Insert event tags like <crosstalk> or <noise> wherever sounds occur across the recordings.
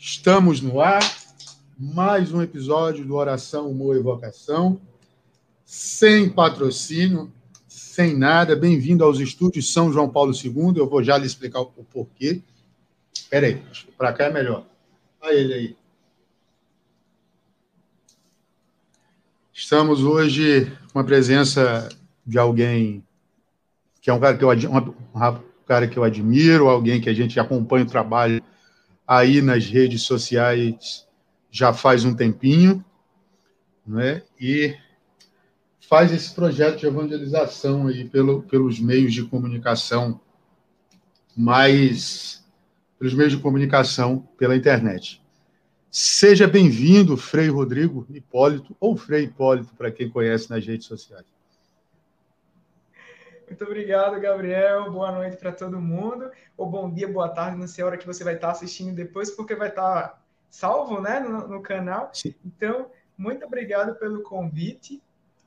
Estamos no ar, mais um episódio do Oração, Humor e Vocação, sem patrocínio, sem nada. Bem-vindo aos estúdios São João Paulo II. Eu vou já lhe explicar o porquê. Espera aí, para cá é melhor. Olha ele aí. Estamos hoje com a presença de alguém que é um cara que eu, um cara que eu admiro, alguém que a gente acompanha o trabalho aí nas redes sociais já faz um tempinho, né? E faz esse projeto de evangelização aí pelo, pelos meios de comunicação mais pelos meios de comunicação pela internet. Seja bem-vindo, Frei Rodrigo Hipólito, ou Frei Hipólito, para quem conhece nas redes sociais. Muito obrigado, Gabriel. Boa noite para todo mundo. Ou bom dia, boa tarde, não sei a hora que você vai estar assistindo depois, porque vai estar salvo né, no, no canal. Sim. Então, muito obrigado pelo convite.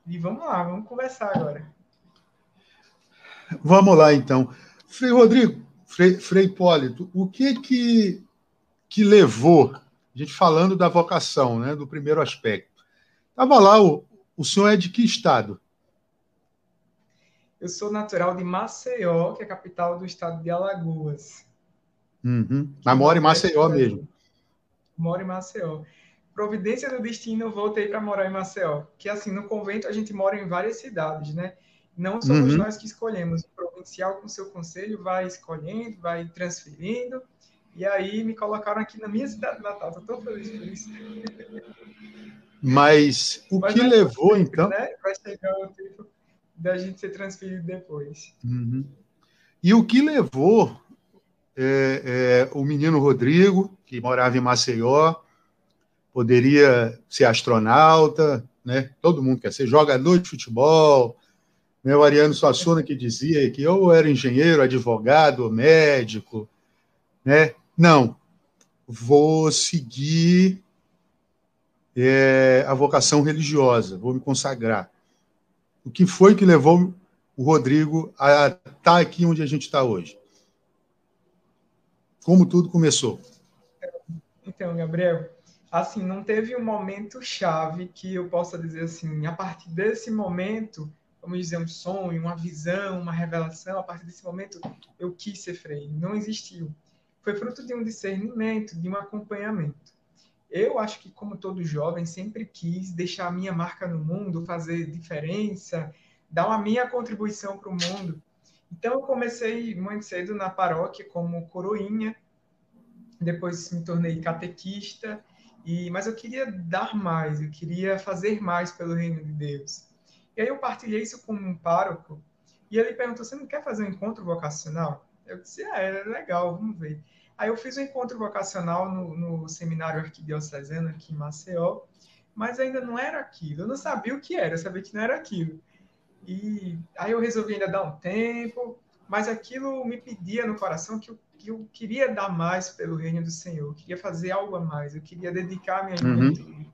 E vamos lá, vamos conversar agora. Vamos lá, então. Frei Rodrigo, Frei, Frei Hipólito, o que que, que levou, a gente falando da vocação, né, do primeiro aspecto. Estava lá, o, o senhor é de que estado? Eu sou natural de Maceió, que é a capital do estado de Alagoas. Uhum. Mas mora em Maceió mesmo. Moro em Maceió. Providência do destino, eu voltei para morar em Maceió. Que assim, no convento a gente mora em várias cidades, né? Não somos uhum. nós que escolhemos. O provincial, com seu conselho, vai escolhendo, vai transferindo. E aí me colocaram aqui na minha cidade natal. Estou feliz por isso. Mas o Mas que levou, então? Né? Vai chegar o tempo da gente ser transferido depois. Uhum. E o que levou é, é, o menino Rodrigo, que morava em Maceió, poderia ser astronauta, né? Todo mundo quer ser jogador de futebol. Meu Ariano Suassuna que dizia que eu era engenheiro, advogado, médico, né? Não, vou seguir é, a vocação religiosa, vou me consagrar o que foi que levou o Rodrigo a estar aqui onde a gente está hoje? Como tudo começou? Então, Gabriel, assim, não teve um momento chave que eu possa dizer assim, a partir desse momento, vamos dizer, um sonho, uma visão, uma revelação, a partir desse momento eu quis ser freio. Não existiu. Foi fruto de um discernimento, de um acompanhamento eu acho que, como todo jovem, sempre quis deixar a minha marca no mundo, fazer diferença, dar a minha contribuição para o mundo. Então, eu comecei muito cedo na paróquia como coroinha, depois me tornei catequista, e mas eu queria dar mais, eu queria fazer mais pelo reino de Deus. E aí eu partilhei isso com um pároco, e ele perguntou: Você não quer fazer um encontro vocacional? Eu disse: É, é legal, vamos ver. Aí eu fiz um encontro vocacional no, no seminário arquidiocesano aqui em Maceió, mas ainda não era aquilo. Eu não sabia o que era, eu sabia que não era aquilo. E aí eu resolvi ainda dar um tempo, mas aquilo me pedia no coração que eu, que eu queria dar mais pelo reino do Senhor, eu queria fazer algo a mais, eu queria dedicar minha juventude. Uhum.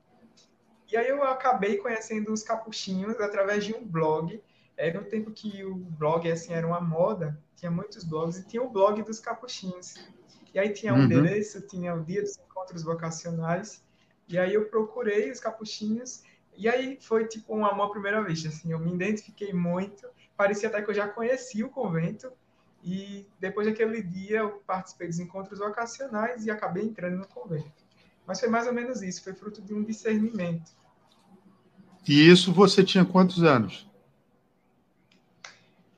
E aí eu acabei conhecendo os capuchinhos através de um blog. Era um tempo que o blog assim era uma moda, tinha muitos blogs e tinha o blog dos capuchinhos. E aí tinha um uhum. endereço, tinha o dia dos encontros vocacionais, e aí eu procurei os capuchinhos, e aí foi tipo um amor à primeira vista, assim, eu me identifiquei muito, parecia até que eu já conhecia o convento, e depois daquele dia eu participei dos encontros vocacionais e acabei entrando no convento. Mas foi mais ou menos isso, foi fruto de um discernimento. E isso você tinha quantos anos?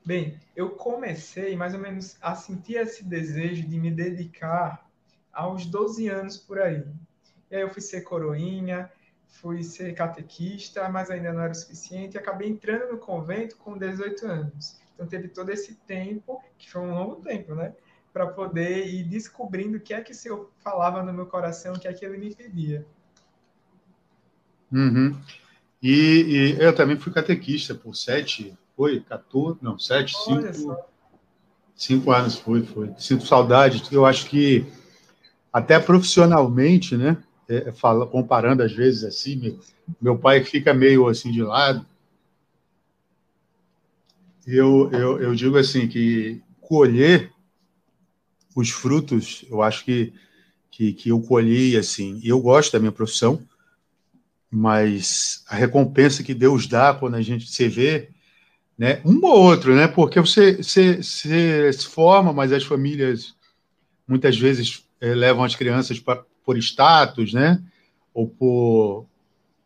Bem, eu comecei mais ou menos a sentir esse desejo de me dedicar aos 12 anos por aí. E aí eu fui ser coroinha, fui ser catequista, mas ainda não era o suficiente, e acabei entrando no convento com 18 anos. Então teve todo esse tempo, que foi um longo tempo, né? Para poder ir descobrindo o que é que o Senhor falava no meu coração, o que é que ele me pedia. Uhum. E, e eu também fui catequista por sete foi? 14, não, 7, 5, 5 anos foi, foi. Sinto saudade, eu acho que até profissionalmente, né? É, fala, comparando às vezes assim, meu, meu pai fica meio assim de lado. Eu, eu, eu digo assim que colher os frutos, eu acho que, que que, que eu colhi, assim, eu gosto da minha profissão, mas a recompensa que Deus dá quando a gente se vê, né, um ou outro, né, porque você, você, você se forma, mas as famílias muitas vezes é, levam as crianças pra, por status, né, ou por,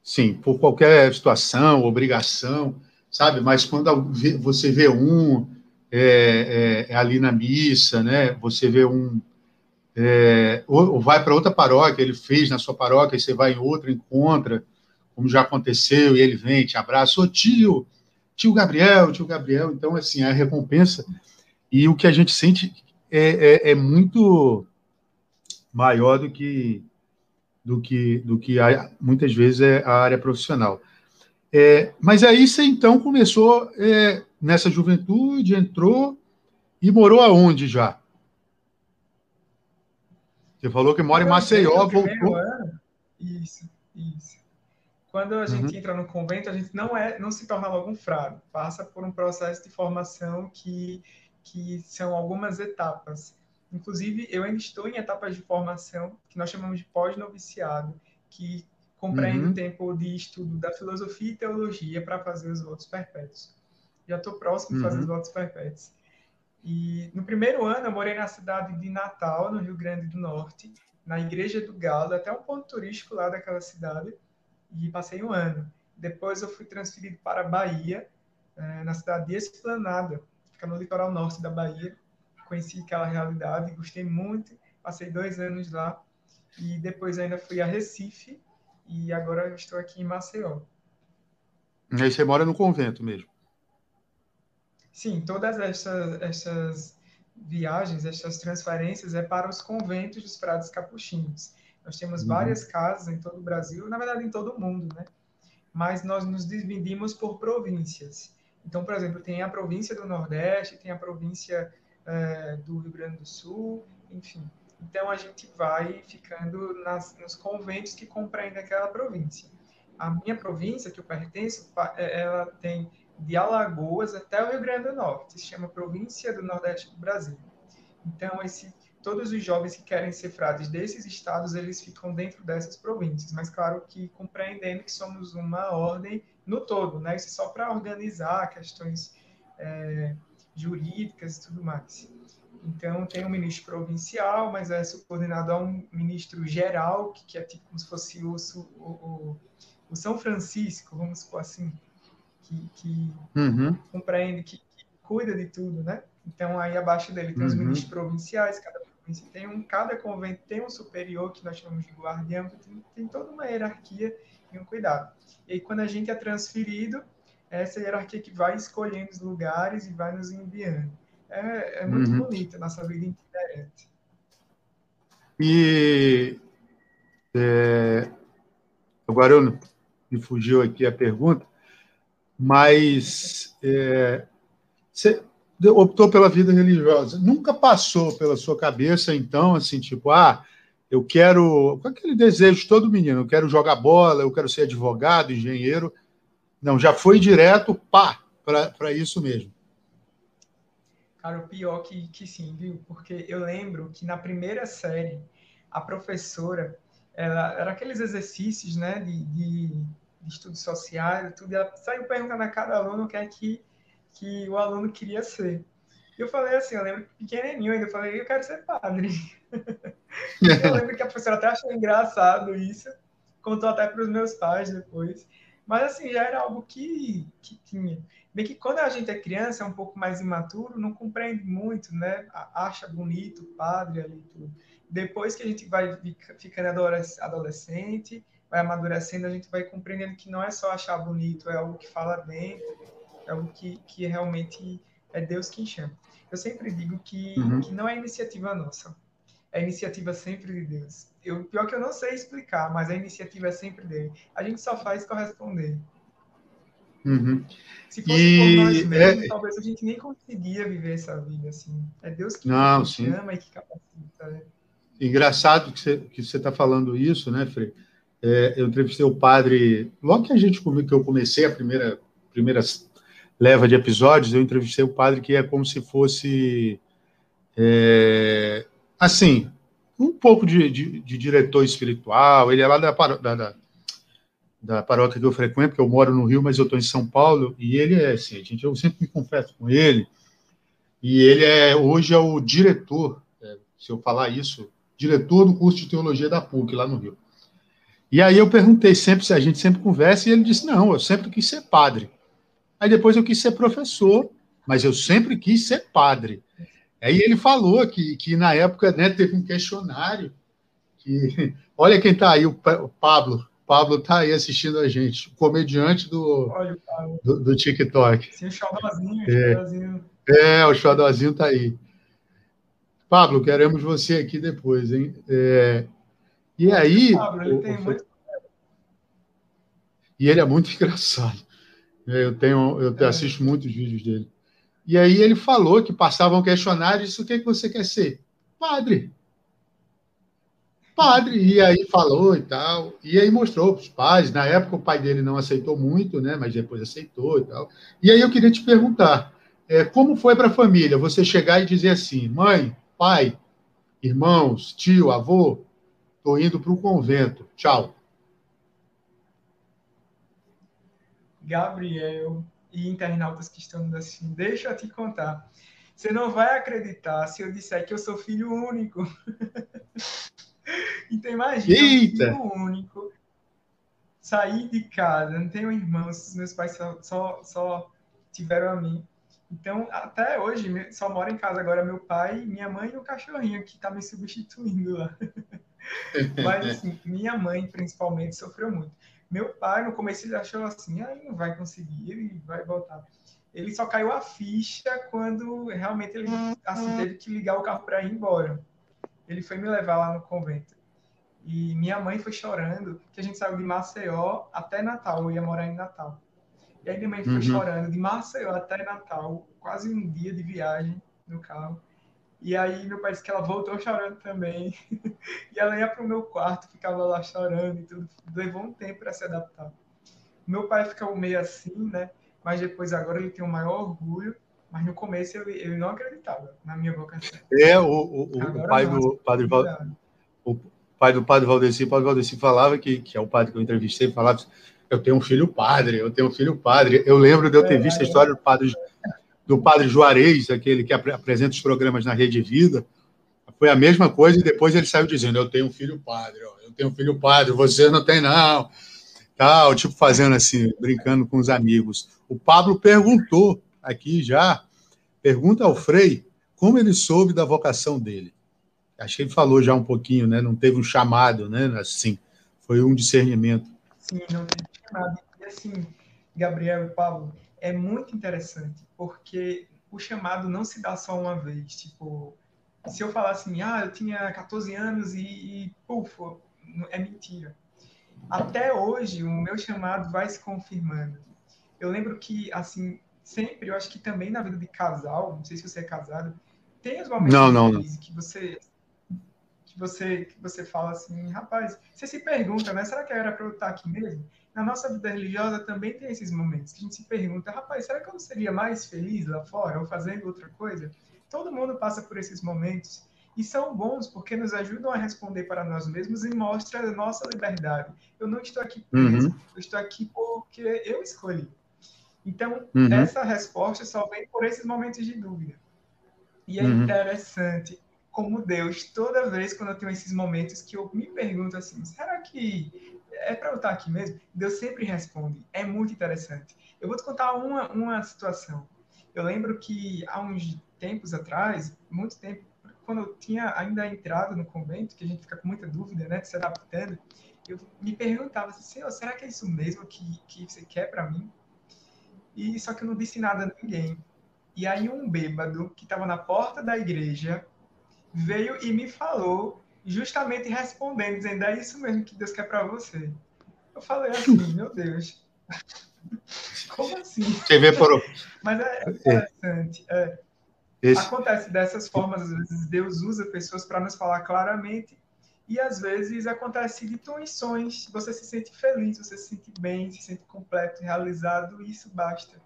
sim, por qualquer situação, obrigação, sabe, mas quando você vê um é, é, é ali na missa, né, você vê um é, ou, ou, vai para outra paróquia, ele fez na sua paróquia, e você vai em outra, encontra, como já aconteceu, e ele vem, te abraça, ô tio, tio Gabriel, tio Gabriel. Então, assim, a recompensa e o que a gente sente é, é, é muito maior do que do que do que a, muitas vezes é a área profissional. É, mas aí você então começou é, nessa juventude, entrou e morou aonde já? Você falou que mora em Maceió, voltou. Isso, isso. Quando a gente uhum. entra no convento, a gente não é, não se torna logo um frade, passa por um processo de formação que, que são algumas etapas. Inclusive, eu ainda estou em etapas de formação que nós chamamos de pós-noviciado, que compreende uhum. o tempo de estudo da filosofia e teologia para fazer os votos perpétuos. Já estou próximo de fazer uhum. os votos perpétuos. E no primeiro ano eu morei na cidade de Natal, no Rio Grande do Norte, na Igreja do Galo, até um ponto turístico lá daquela cidade e passei um ano. Depois eu fui transferido para a Bahia, eh, na cidade de Esplanada, fica no litoral norte da Bahia. Conheci aquela realidade, gostei muito, passei dois anos lá e depois ainda fui a Recife e agora estou aqui em Maceió. E aí você mora no convento mesmo? Sim, todas essas, essas viagens, essas transferências é para os conventos dos frades capuchinhos. Nós temos uhum. várias casas em todo o Brasil, na verdade em todo o mundo, né? Mas nós nos dividimos por províncias. Então, por exemplo, tem a província do Nordeste, tem a província é, do Rio Grande do Sul, enfim. Então, a gente vai ficando nas, nos conventos que compreendem aquela província. A minha província, que eu pertenço, é, ela tem de Alagoas até o Rio Grande do Norte. Se chama Província do Nordeste do Brasil. Então, esse todos os jovens que querem ser frades desses estados, eles ficam dentro dessas províncias, mas claro que compreendendo que somos uma ordem no todo, né? Isso é só para organizar questões é, jurídicas e tudo mais. Então, tem um ministro provincial, mas é subordinado a um ministro geral, que, que é tipo como se fosse o, o, o, São Francisco, vamos supor assim, que, que uhum. compreende, que, que, cuida de tudo, né? Então, aí abaixo dele tem uhum. os ministros provinciais, cada tem um, cada convento tem um superior que nós chamamos de guardião, tem, tem toda uma hierarquia e um cuidado. E aí, quando a gente é transferido, é essa hierarquia que vai escolhendo os lugares e vai nos enviando. É, é muito uhum. bonita a nossa vida itinerante. E é, agora eu, me fugiu aqui a pergunta, mas é, você, optou pela vida religiosa. Nunca passou pela sua cabeça, então, assim, tipo, ah, eu quero. Com aquele desejo de todo menino, eu quero jogar bola, eu quero ser advogado, engenheiro. Não, já foi direto, pá, para isso mesmo. Cara, o pior que, que sim, viu? Porque eu lembro que na primeira série, a professora, ela, era aqueles exercícios, né, de, de, de estudos sociais, tudo, ela saiu perguntando a cada aluno o que é que que o aluno queria ser. Eu falei assim, eu lembro pequenininho ainda, eu falei, eu quero ser padre. <laughs> eu lembro que a professora até achou engraçado isso, contou até para os meus pais depois. Mas assim, já era algo que, que tinha. Bem que quando a gente é criança, é um pouco mais imaturo, não compreende muito, né? Acha bonito padre ali tudo. Depois que a gente vai ficando adolescente, vai amadurecendo, a gente vai compreendendo que não é só achar bonito, é algo que fala dentro algo que, que realmente é Deus quem chama. Eu sempre digo que, uhum. que não é iniciativa nossa, é iniciativa sempre de Deus. Eu, pior que eu não sei explicar, mas a iniciativa é sempre dele. A gente só faz corresponder. Uhum. Se fosse e... por nós mesmos, é... talvez a gente nem conseguia viver essa vida assim. É Deus que não, chama e que capacita. Né? Engraçado que você está falando isso, né, Frei? É, eu entrevistei o padre logo que a gente que eu comecei a primeira primeira leva de episódios, eu entrevistei o padre que é como se fosse. É, assim, um, pouco de, de, de, diretor espiritual, ele é lá da, da, da, paróquia que eu frequento, porque eu moro no Rio, mas eu estou em São Paulo, e ele é assim, gente, eu sempre me confesso com ele, e ele é hoje é o diretor, é, se eu falar isso, diretor do curso de teologia da PUC, lá no Rio. E aí eu perguntei sempre se a gente sempre conversa, e ele disse: não, eu sempre quis ser padre. Aí depois eu quis ser professor, mas eu sempre quis ser padre. Aí ele falou que, que na época né, teve um questionário que. <laughs> Olha quem está aí, o Pablo. Pablo está aí assistindo a gente, o comediante do, Olha, do, do, TikTok. Sim, o Xodozinho, é. é, o Xodozinho está aí. Pablo, queremos você aqui depois, hein? É, e aí. Pablo, ele o, tem muito... E ele é muito <laughs> engraçado. Eu tenho, eu é. assisto muitos vídeos dele. E aí ele falou que passavam questionários, o que, é que você quer ser? Padre. Padre. E aí falou e tal. E aí mostrou para os pais. Na época o pai dele não aceitou muito, né? Mas depois aceitou e tal. E aí eu queria te perguntar, é, como foi para a família você chegar e dizer assim, mãe, pai, irmãos, tio, avô, estou indo para o convento. Tchau. Gabriel, e internautas que estão nos assistindo, deixa eu te contar. Você não vai acreditar se eu disser que eu sou filho único. <laughs> então imagina, Eita. filho único, sair de casa, não tenho irmãos, meus pais só, só, só tiveram a mim. Então, até hoje, só mora em casa agora meu pai, minha mãe e o cachorrinho que está me substituindo lá. <laughs> Mas, assim, minha mãe, principalmente, sofreu muito. Meu pai, no começo, ele achou assim, aí ah, não vai conseguir, ele vai voltar. Ele só caiu a ficha quando realmente ele assim, teve que ligar o carro para ir embora. Ele foi me levar lá no convento. E minha mãe foi chorando, que a gente saiu de Maceió até Natal, eu ia morar em Natal. E aí minha mãe foi uhum. chorando de Maceió até Natal, quase um dia de viagem no carro. E aí meu pai disse que ela voltou chorando também. <laughs> e ela ia para o meu quarto, ficava lá chorando e tudo. Levou um tempo para se adaptar. Meu pai ficou meio assim, né? Mas depois agora ele tem o maior orgulho. Mas no começo ele, ele não acreditava na minha vocação. É, o, o, o pai não, do padre Val... o pai do padre Valdeci, o padre Valdeci falava que, que é o padre que eu entrevistei, falava eu tenho um filho padre, eu tenho um filho padre. Eu lembro de eu ter é, visto a história do padre do padre Juarez, aquele que apresenta os programas na Rede Vida, foi a mesma coisa e depois ele saiu dizendo: Eu tenho um filho padre, ó, eu tenho um filho padre, você não tem, não. Tal, tipo fazendo assim, brincando com os amigos. O Pablo perguntou aqui já, pergunta ao Frei como ele soube da vocação dele. Acho que ele falou já um pouquinho, né? Não teve um chamado, né? Assim, foi um discernimento. Sim, não teve chamado. E assim, Gabriel e Pablo, é muito interessante, porque o chamado não se dá só uma vez. Tipo, se eu falar assim, ah, eu tinha 14 anos e, e puf, é mentira. Até hoje, o meu chamado vai se confirmando. Eu lembro que, assim, sempre, eu acho que também na vida de casal, não sei se você é casado, tem os momentos não, não, não. que você que você que você fala assim, rapaz, você se pergunta, né? Será que era para eu estar aqui mesmo? Na nossa vida religiosa também tem esses momentos que a gente se pergunta, rapaz, será que eu não seria mais feliz lá fora ou fazendo outra coisa? Todo mundo passa por esses momentos e são bons porque nos ajudam a responder para nós mesmos e mostra a nossa liberdade. Eu não estou aqui preso, uhum. eu estou aqui porque eu escolhi. Então, uhum. essa resposta só vem por esses momentos de dúvida. E é uhum. interessante como Deus, toda vez quando eu tenho esses momentos que eu me pergunto assim, será que é para eu estar aqui mesmo? Deus sempre responde. É muito interessante. Eu vou te contar uma, uma situação. Eu lembro que há uns tempos atrás, muito tempo, quando eu tinha ainda entrado no convento, que a gente fica com muita dúvida, né, se adaptando, eu me perguntava assim, Senhor, será que é isso mesmo que, que você quer para mim? E só que eu não disse nada a ninguém. E aí um bêbado que estava na porta da igreja veio e me falou justamente respondendo, dizendo: é isso mesmo que Deus quer para você. Eu falei assim: <laughs> meu Deus. <laughs> Como assim? Você vê por... Mas é, é interessante. É. Acontece dessas formas, às vezes Deus usa pessoas para nos falar claramente, e às vezes acontece de intuições. Você se sente feliz, você se sente bem, se sente completo, realizado, e isso basta.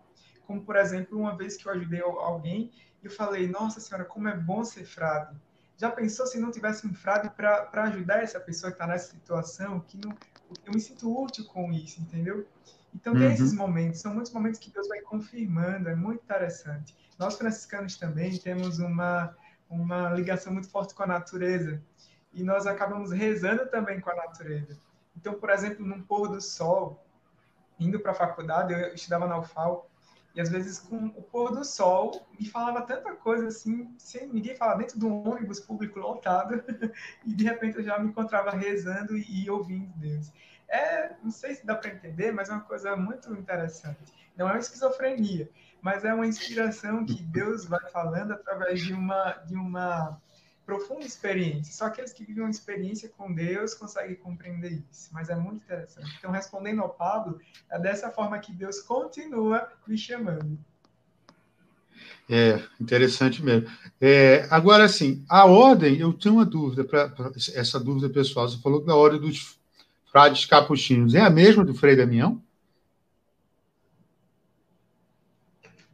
Como, por exemplo, uma vez que eu ajudei alguém, eu falei: Nossa Senhora, como é bom ser frade Já pensou se não tivesse um frade para ajudar essa pessoa que está nessa situação? Que não, eu me sinto útil com isso, entendeu? Então, tem uhum. esses momentos, são muitos momentos que Deus vai confirmando, é muito interessante. Nós, franciscanos, também temos uma, uma ligação muito forte com a natureza e nós acabamos rezando também com a natureza. Então, por exemplo, num pôr do sol, indo para a faculdade, eu estudava na UFAL, e às vezes com o pôr do sol me falava tanta coisa assim, sem ninguém falar dentro de um ônibus público lotado, <laughs> e de repente eu já me encontrava rezando e, ouvindo Deus. É, não sei se dá para entender, mas é uma coisa muito interessante. Não é uma esquizofrenia, mas é uma inspiração que Deus vai falando através de uma de uma profunda experiência. Só aqueles que vivem uma experiência com Deus conseguem compreender isso. Mas é muito interessante. Então, respondendo ao Pablo, é dessa forma que Deus continua me chamando. É, interessante mesmo. É, agora, assim, a ordem, eu tenho uma dúvida, pra, pra, essa dúvida pessoal. Você falou na ordem dos frades capuchinhos é a mesma do Frei Damião?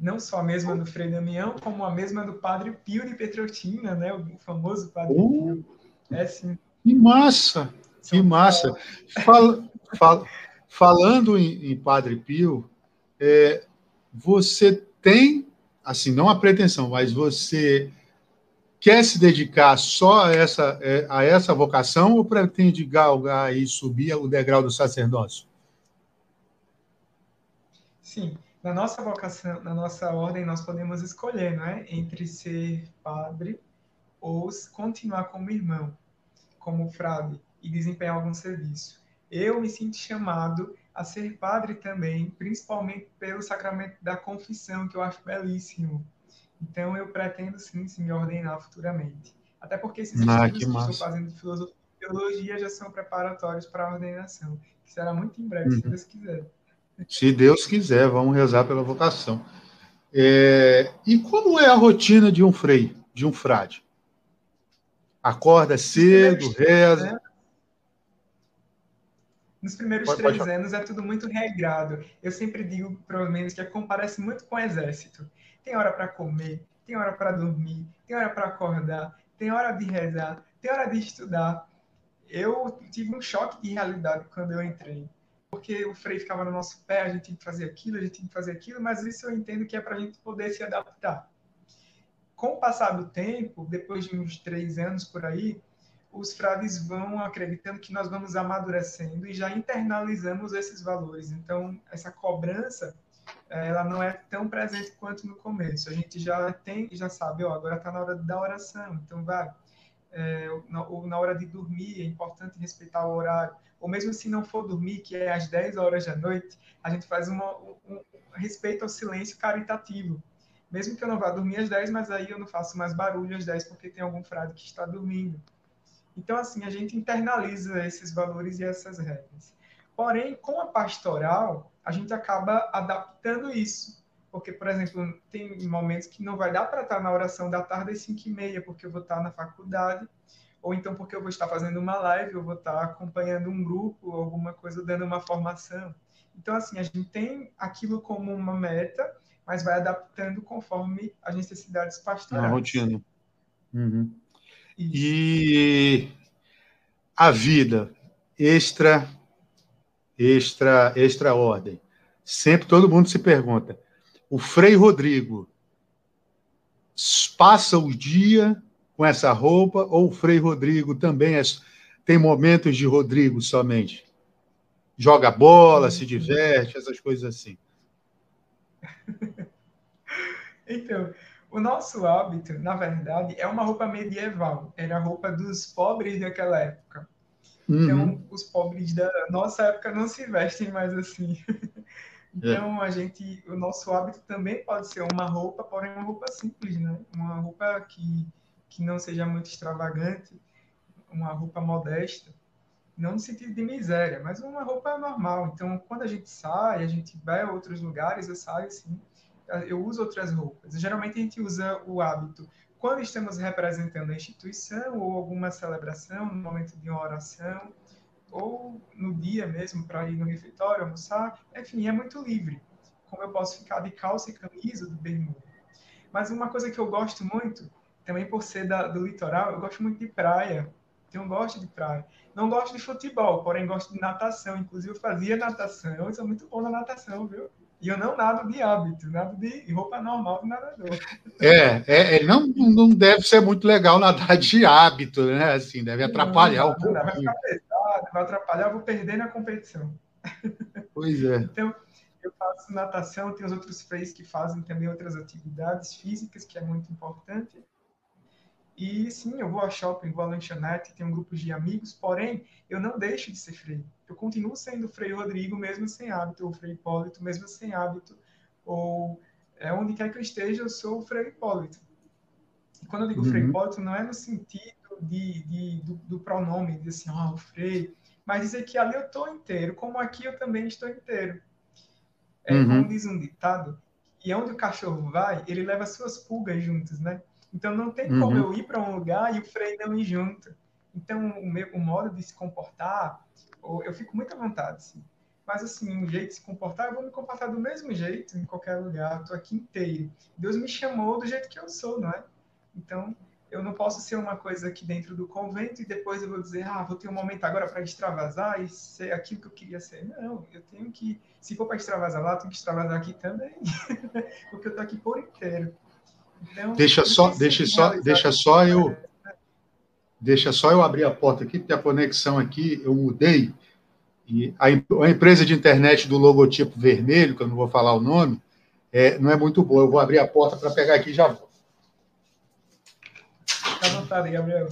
Não só a mesma do Frei Damião, como a mesma do Padre Pio de Petrotina, né? O famoso Padre uh, Pio. É sim. Que massa! Que massa! Fala, fala, falando em, em, Padre Pio, é, você tem, assim, não a pretensão, mas você quer se dedicar só a essa, é, a essa vocação ou pretende galgar e subir o degrau do sacerdócio? Sim, na nossa vocação, na nossa ordem, nós podemos escolher, não é? Entre ser padre ou continuar como irmão, como frade e desempenhar algum serviço. Eu me sinto chamado a ser padre também, principalmente pelo sacramento da confissão, que eu acho belíssimo. Então, eu pretendo sim, sim me ordenar futuramente. Até porque esses ah, estudos que, que estou fazendo de filosofia e teologia já são preparatórios para a ordenação, que será muito em breve, uhum. se Deus quiser. Se Deus quiser, vamos rezar pela vocação. É, e como é a rotina de um frei, de um frade? Acorda cedo, reza. Nos primeiros pode, três pode... anos é tudo muito regrado. Eu sempre digo, pelo menos, que comparece muito com o exército. Tem hora para comer, tem hora para dormir, tem hora para acordar, tem hora de rezar, tem hora de estudar. Eu tive um choque de realidade quando eu entrei porque o freio ficava no nosso pé, a gente tinha que fazer aquilo, a gente tinha que fazer aquilo, mas isso eu entendo que é para a gente poder se adaptar. Com o passar do tempo, depois de uns três anos por aí, os frades vão acreditando que nós vamos amadurecendo e já internalizamos esses valores. Então, essa cobrança, ela não é tão presente quanto no começo. A gente já tem, já sabe, ó, agora está na hora da oração, então vai. É, ou na hora de dormir, é importante respeitar o horário ou mesmo se não for dormir, que é às 10 horas da noite, a gente faz uma, um, um respeito ao silêncio caritativo. Mesmo que eu não vá dormir às 10, mas aí eu não faço mais barulho às 10 porque tem algum frade que está dormindo. Então, assim, a gente internaliza esses valores e essas regras. Porém, com a pastoral, a gente acaba adaptando isso. Porque, por exemplo, tem momentos que não vai dar para estar na oração da tarde às 5 e meia, porque eu vou estar na faculdade ou então porque eu vou estar fazendo uma live, eu vou estar acompanhando um grupo, alguma coisa, dando uma formação. Então, assim, a gente tem aquilo como uma meta, mas vai adaptando conforme as necessidades pastorais. Na rotina. Uhum. E a vida extra, extra, extra ordem. Sempre todo mundo se pergunta. O Frei Rodrigo passa o dia com essa roupa, ou o Frei Rodrigo também é, tem momentos de Rodrigo somente? Joga bola, se diverte, essas coisas assim. <laughs> então, o nosso hábito, na verdade, é uma roupa medieval. Era a roupa dos pobres daquela época. Então, uhum. os pobres da nossa época não se vestem mais assim. <laughs> Então, é. a gente, o nosso hábito também pode ser uma roupa, porém uma roupa simples, né? Uma roupa que que não seja muito extravagante, uma roupa modesta, não no sentido de miséria, mas uma roupa normal. Então, quando a gente sai, a gente vai a outros lugares, eu saio assim, eu uso outras roupas. Geralmente a gente usa o hábito quando estamos representando a instituição ou alguma celebração, no momento de uma oração, ou no dia mesmo para ir no refeitório, almoçar. Enfim, é muito livre. Como eu posso ficar de calça e camisa, do bermuda. Mas uma coisa que eu gosto muito também por ser da, do litoral, eu gosto muito de praia. Então, gosto de praia. Não gosto de futebol, porém gosto de natação. Inclusive, eu fazia natação. Eu sou muito bom na natação, viu? E eu não nado de hábito, nado de roupa normal do nadador. É, é, é não, não deve ser muito legal nadar de hábito, né? Assim, deve atrapalhar não, um pouco. Vai ficar pesado, vai atrapalhar, eu vou perder na competição. Pois é. Então, eu faço natação, tem os outros freios que fazem também outras atividades físicas, que é muito importante. E sim, eu vou a shopping, vou a lanchonete, tenho um grupo de amigos, porém, eu não deixo de ser freio. Eu continuo sendo freio Rodrigo, mesmo sem hábito, ou freio Hipólito, mesmo sem hábito, ou é, onde quer que eu esteja, eu sou o freio Hipólito. E quando eu digo uhum. freio Hipólito, não é no sentido de, de do, do, pronome, de assim, ó, oh, o freio, mas dizer que ali eu estou inteiro, como aqui eu também estou inteiro. É, uhum. Como diz um ditado, e onde o cachorro vai, ele leva suas pulgas juntas, né? Então não tem como uhum. eu ir para um lugar e o freio não ir junto. Então o meu o modo de se comportar, eu fico muito à vontade, assim. Mas assim, um jeito de se comportar, eu vou me comportar do mesmo jeito em qualquer lugar. Estou aqui inteiro. Deus me chamou do jeito que eu sou, não é? Então eu não posso ser uma coisa aqui dentro do convento e depois eu vou dizer, ah, vou ter um momento agora para extravasar e ser aquilo que eu queria ser. Não, eu tenho que, se for para extravasar lá, tenho que extravasar aqui também, <laughs> porque eu estou aqui por inteiro. Então, deixa só, deixa só, deixa só eu, deixa só eu abrir a porta aqui, porque a conexão aqui eu mudei e a, a empresa de internet do logotipo vermelho, que eu não vou falar o nome, é, não é muito boa. Eu vou abrir a porta para pegar aqui e já vou. Fica à vontade, Gabriel.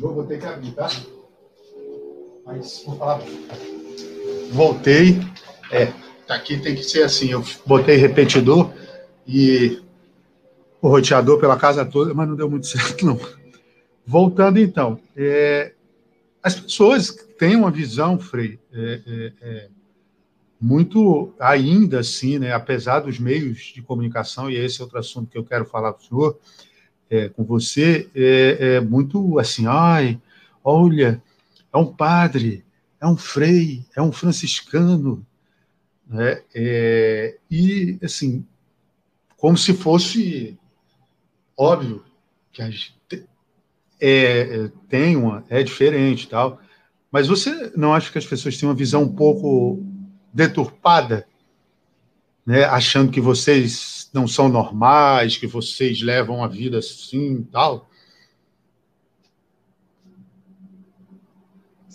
Eu vou ter que abrir, tá? Mas vou falar voltei. É, tá aqui tem que ser assim. Eu botei repetidor e o roteador pela casa toda, mas não deu muito <laughs> certo, não. Voltando então, é, as pessoas têm uma visão, Frei, é, é, é, muito ainda assim, né, apesar dos meios de comunicação, e esse é outro assunto que eu quero falar com o senhor, é, com você, é, é muito assim, ai, olha, é um padre, é um frei, é um franciscano, né? É, e assim, como se fosse óbvio que a gente é, é, tem uma, é diferente tal, mas você não acha que as pessoas têm uma visão um pouco deturpada, né? Achando que vocês não são normais, que vocês levam a vida assim tal?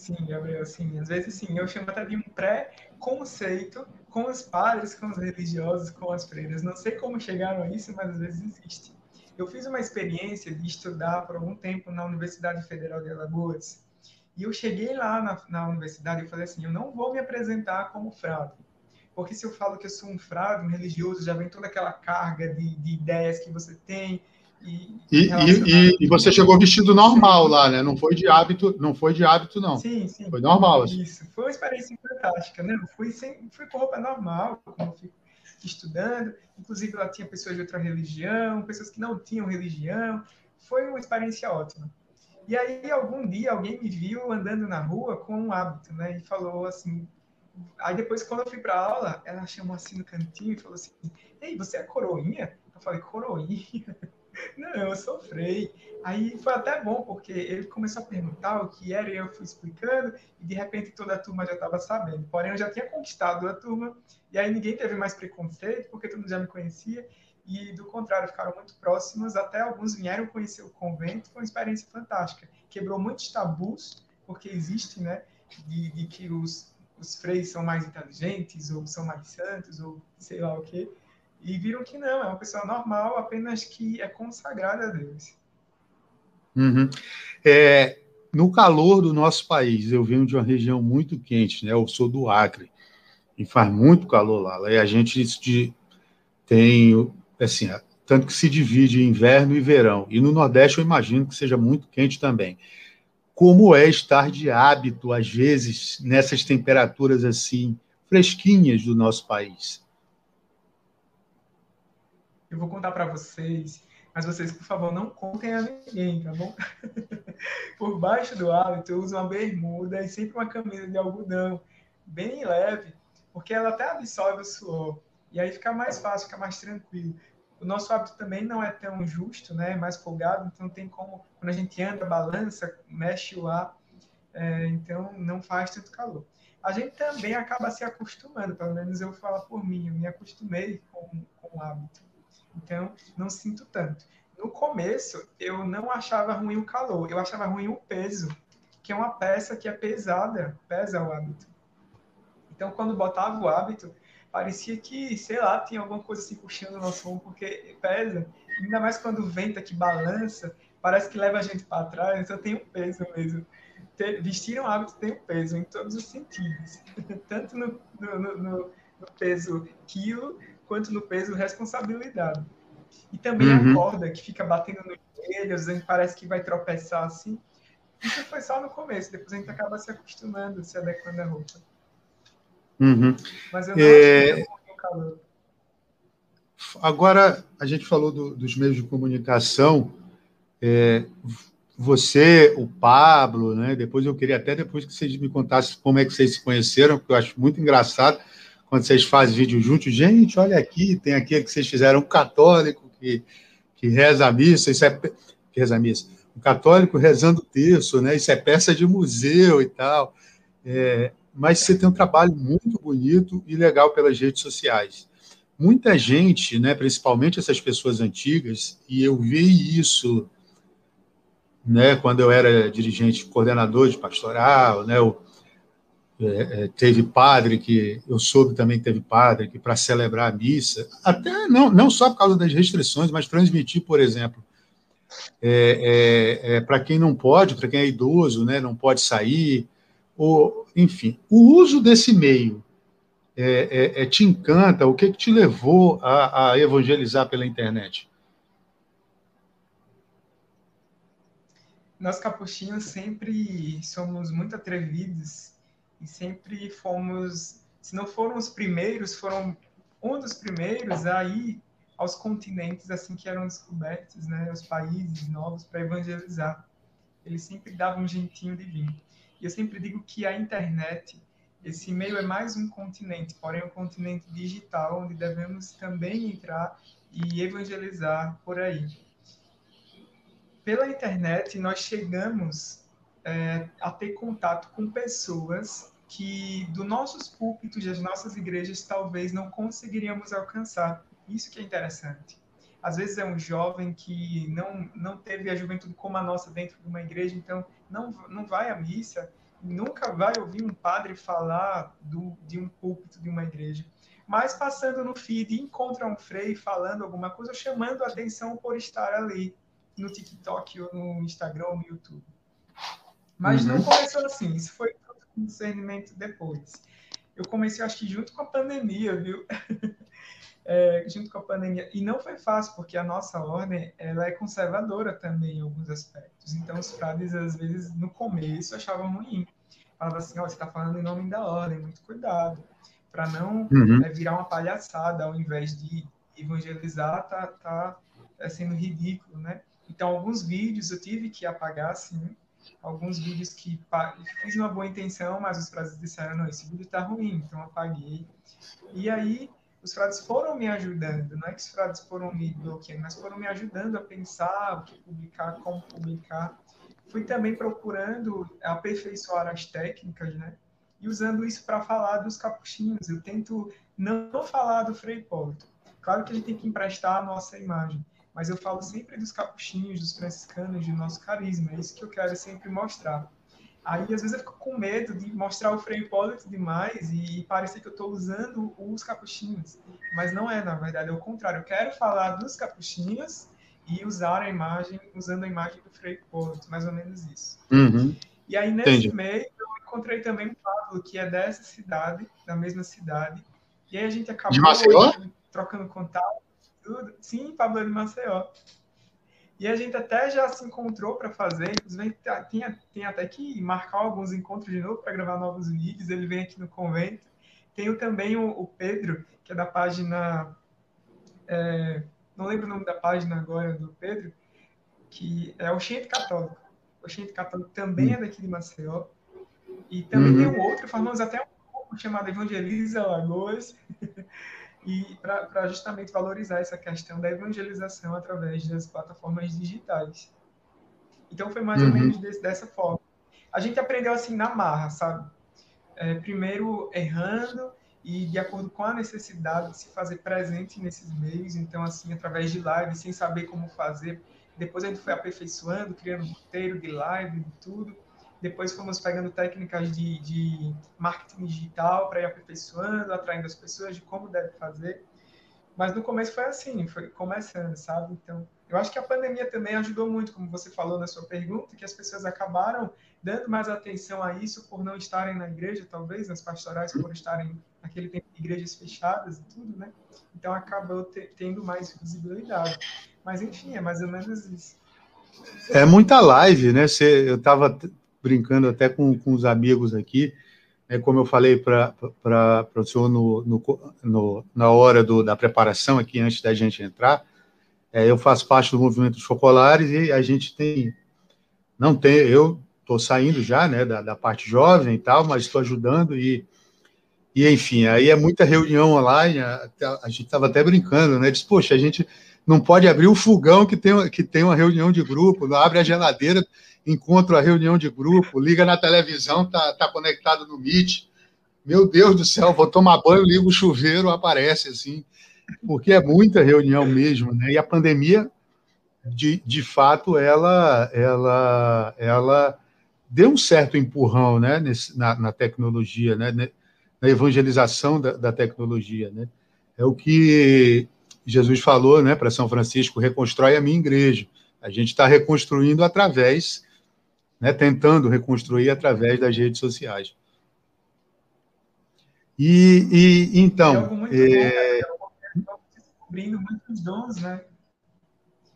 Sim, Gabriel, sim. Às vezes, sim. Eu chamo até de um pré-conceito com os padres, com os religiosos, com as freiras. Não sei como chegaram a isso, mas às vezes existe. Eu fiz uma experiência de estudar por algum tempo na Universidade Federal de Alagoas. E eu cheguei lá na, na universidade e falei assim: eu não vou me apresentar como frade. Porque se eu falo que eu sou um frade, um religioso, já vem toda aquela carga de, de ideias que você tem, e, e, e, você chegou vestido normal lá, né? Não foi de hábito, não foi de hábito, não. Sim, sim. Foi normal. Assim. Isso, foi uma experiência fantástica, né? Eu fui, sem, fui com roupa normal, como eu fico estudando. Inclusive, lá tinha pessoas de outra religião, pessoas que não tinham religião. Foi uma experiência ótima. E aí, algum dia, alguém me viu andando na rua com um hábito, né? E falou assim. Aí, depois, quando eu fui para aula, ela chamou assim no cantinho e falou assim: Ei, você é coroinha? Eu falei: Coroinha? <laughs> Não, eu sofri. Aí foi até bom, porque ele começou a perguntar o que era e eu fui explicando, e de repente toda a turma já estava sabendo. Porém, eu já tinha conquistado a turma, e aí ninguém teve mais preconceito, porque todo mundo já me conhecia, e do contrário, ficaram muito próximos, até alguns vieram conhecer o convento, foi uma experiência fantástica. Quebrou muitos tabus, porque existe, né, de, de que os, os são mais inteligentes, ou são mais santos, ou sei lá o quê e viram que não, é uma pessoa normal, apenas que é consagrada a Deus. Uhum. É, no calor do nosso país, eu venho de uma região muito quente, né? Eu sou do Acre e faz muito calor lá. E a gente tem, assim, tanto que se divide inverno e verão. E no Nordeste eu imagino que seja muito quente também. Como é estar de hábito, às vezes, nessas temperaturas assim, fresquinhas do nosso país? Eu vou contar para vocês, mas vocês, por favor, não contem a ninguém, tá bom? <laughs> por baixo do hábito, eu uso uma bermuda e sempre uma camisa de algodão, bem leve, porque ela até absorve o suor. E aí fica mais fácil, fica mais tranquilo. O nosso hábito também não é tão justo, né? É mais folgado, então tem como, quando a gente anda, balança, mexe o ar, é, então não faz tanto calor. A gente também acaba se acostumando, pelo menos eu falo por mim, eu me acostumei com, com o hábito. Então, não sinto tanto. No começo, eu não achava ruim o calor, eu achava ruim o peso, que é uma peça que é pesada, pesa o hábito. Então, quando botava o hábito, parecia que, sei lá, tinha alguma coisa assim puxando o nosso ombro, porque pesa. Ainda mais quando o vento aqui balança, parece que leva a gente para trás, então tem um peso mesmo. Ter, vestir um hábito tem um peso em todos os sentidos, <laughs> tanto no, no, no, no peso quilo, quanto no peso responsabilidade. E também uhum. a corda que fica batendo nos joelhos, a gente parece que vai tropeçar assim. Isso foi só no começo, depois a gente acaba se acostumando, se adequando à roupa. Uhum. Mas eu não é... acho que calor. Agora, a gente falou do, dos meios de comunicação. É, você, o Pablo, né? Depois eu queria até depois que vocês me contassem como é que vocês se conheceram, porque eu acho muito engraçado quando vocês fazem vídeo juntos. Gente, olha aqui, tem aquele que vocês fizeram um católico que, que reza a missa, isso é que reza a missa. Um católico rezando o terço, né? Isso é peça de museu e tal. É, mas você tem um trabalho muito bonito e legal pelas redes sociais. Muita gente, né, principalmente essas pessoas antigas, e eu vi isso né, quando eu era dirigente, coordenador de pastoral, né, é, é teve padre que eu soube também teve padre que para celebrar a missa, até não, não só por causa das restrições, mas transmitir, por exemplo, é, é, é para quem não pode, para quem é idoso, né, não pode sair, ou, enfim, o uso desse meio é, te encanta? O que, que te levou a, a, evangelizar pela internet? Nós capuchinhos sempre somos muito atrevidos e sempre fomos, se não foram os primeiros, foram um dos primeiros a ir aos continentes assim que eram descobertos, né, os países novos para evangelizar. Eles sempre davam um jeitinho de vir. E eu sempre digo que a internet, esse meio é mais um continente, porém um continente digital, onde devemos também entrar e evangelizar por aí. Pela internet, nós chegamos é, a ter contato com pessoas que do nossos púlpitos, das nossas igrejas, talvez não conseguiríamos alcançar. Isso que é interessante. Às vezes é um jovem que não, não teve a juventude como a nossa dentro de uma igreja, então não, não vai à missa, nunca vai ouvir um padre falar do, de um púlpito de uma igreja. Mas passando no feed, encontra um frei falando alguma coisa, chamando a atenção por estar ali no TikTok ou no Instagram ou no YouTube. Mas uhum. não começou assim, isso foi um discernimento depois. Eu comecei, acho que junto com a pandemia, viu? <laughs> é, junto com a pandemia. E não foi fácil, porque a nossa ordem ela é conservadora também em alguns aspectos. Então, os frades, às vezes, no começo, achavam ruim. Falavam assim, oh, você está falando em nome da ordem, muito cuidado. Para não uhum. é, virar uma palhaçada, ao invés de evangelizar, tá, tá é, sendo ridículo, né? Então, alguns vídeos eu tive que apagar, sim. Alguns vídeos que fiz uma boa intenção, mas os frades disseram, não, esse vídeo está ruim, então apaguei. E aí, os frades foram me ajudando, não é que os frades foram me bloqueando, mas foram me ajudando a pensar o que publicar, como publicar. Fui também procurando aperfeiçoar as técnicas, né? E usando isso para falar dos capuchinhos. Eu tento não falar do Frei Hipólito. Claro que a gente tem que emprestar a nossa imagem, mas eu falo sempre dos capuchinhos, dos franciscanos, do nosso carisma. É isso que eu quero sempre mostrar. Aí, às vezes, eu fico com medo de mostrar o Frei Hipólito demais e parecer que eu estou usando os capuchinhos. Mas não é, na verdade, é o contrário. Eu quero falar dos capuchinhos e usar a imagem, usando a imagem do Frei Hipólito, mais ou menos isso. Uhum. E aí, nesse Entendi. meio, eu encontrei também o Pablo, que é dessa cidade, da mesma cidade. E aí a gente acabou trocando contato. Tudo. Sim, Pablo é de Maceió. E a gente até já se encontrou para fazer, inclusive tem, tem até que marcar alguns encontros de novo para gravar novos vídeos. Ele vem aqui no convento. Tenho também o, o Pedro, que é da página. É, não lembro o nome da página agora do Pedro, que é o Oxente Católico. O Oxente Católico também é daqui de Maceió. E também uhum. tem um outro, formamos até um grupo chamado Evangeliza Lagoas, <laughs> e para justamente valorizar essa questão da evangelização através das plataformas digitais. Então foi mais uhum. ou menos desse, dessa forma. A gente aprendeu assim na marra, sabe? É, primeiro errando e de acordo com a necessidade de se fazer presente nesses meios, então assim através de live, sem saber como fazer. Depois a gente foi aperfeiçoando, criando roteiro de live e tudo. Depois fomos pegando técnicas de, de marketing digital para ir aperfeiçoando, atraindo as pessoas de como deve fazer. Mas no começo foi assim, foi começando, sabe? Então, eu acho que a pandemia também ajudou muito, como você falou na sua pergunta, que as pessoas acabaram dando mais atenção a isso por não estarem na igreja, talvez, nas pastorais, por estarem naquele tempo de igrejas fechadas e tudo, né? Então acabou te, tendo mais visibilidade. Mas enfim, é mais ou menos isso. É muita live, né? Eu estava brincando até com, com os amigos aqui, é, como eu falei para o senhor no, no, no, na hora do, da preparação aqui, antes da gente entrar, é, eu faço parte do movimento dos focolares e a gente tem, não tem, eu estou saindo já, né, da, da, parte jovem e tal, mas estou ajudando e, e, enfim, aí é muita reunião online, a, a gente estava até brincando, né, diz, poxa, a gente não pode abrir o fogão que tem, que tem uma reunião de grupo, não abre a geladeira, encontra a reunião de grupo, liga na televisão, tá, tá conectado no Meet. Meu Deus do céu, vou tomar banho, ligo o chuveiro, aparece assim, porque é muita reunião mesmo, né? E a pandemia, de, de fato, ela, ela, ela deu um certo empurrão, né, Nesse, na, na tecnologia, né, na evangelização da, da tecnologia, né? É o que Jesus falou, né, para São Francisco, reconstrói a minha igreja. A gente está reconstruindo através né, tentando reconstruir através das redes sociais. E, e então. É... Bom, né? descobrindo muitos dons, né?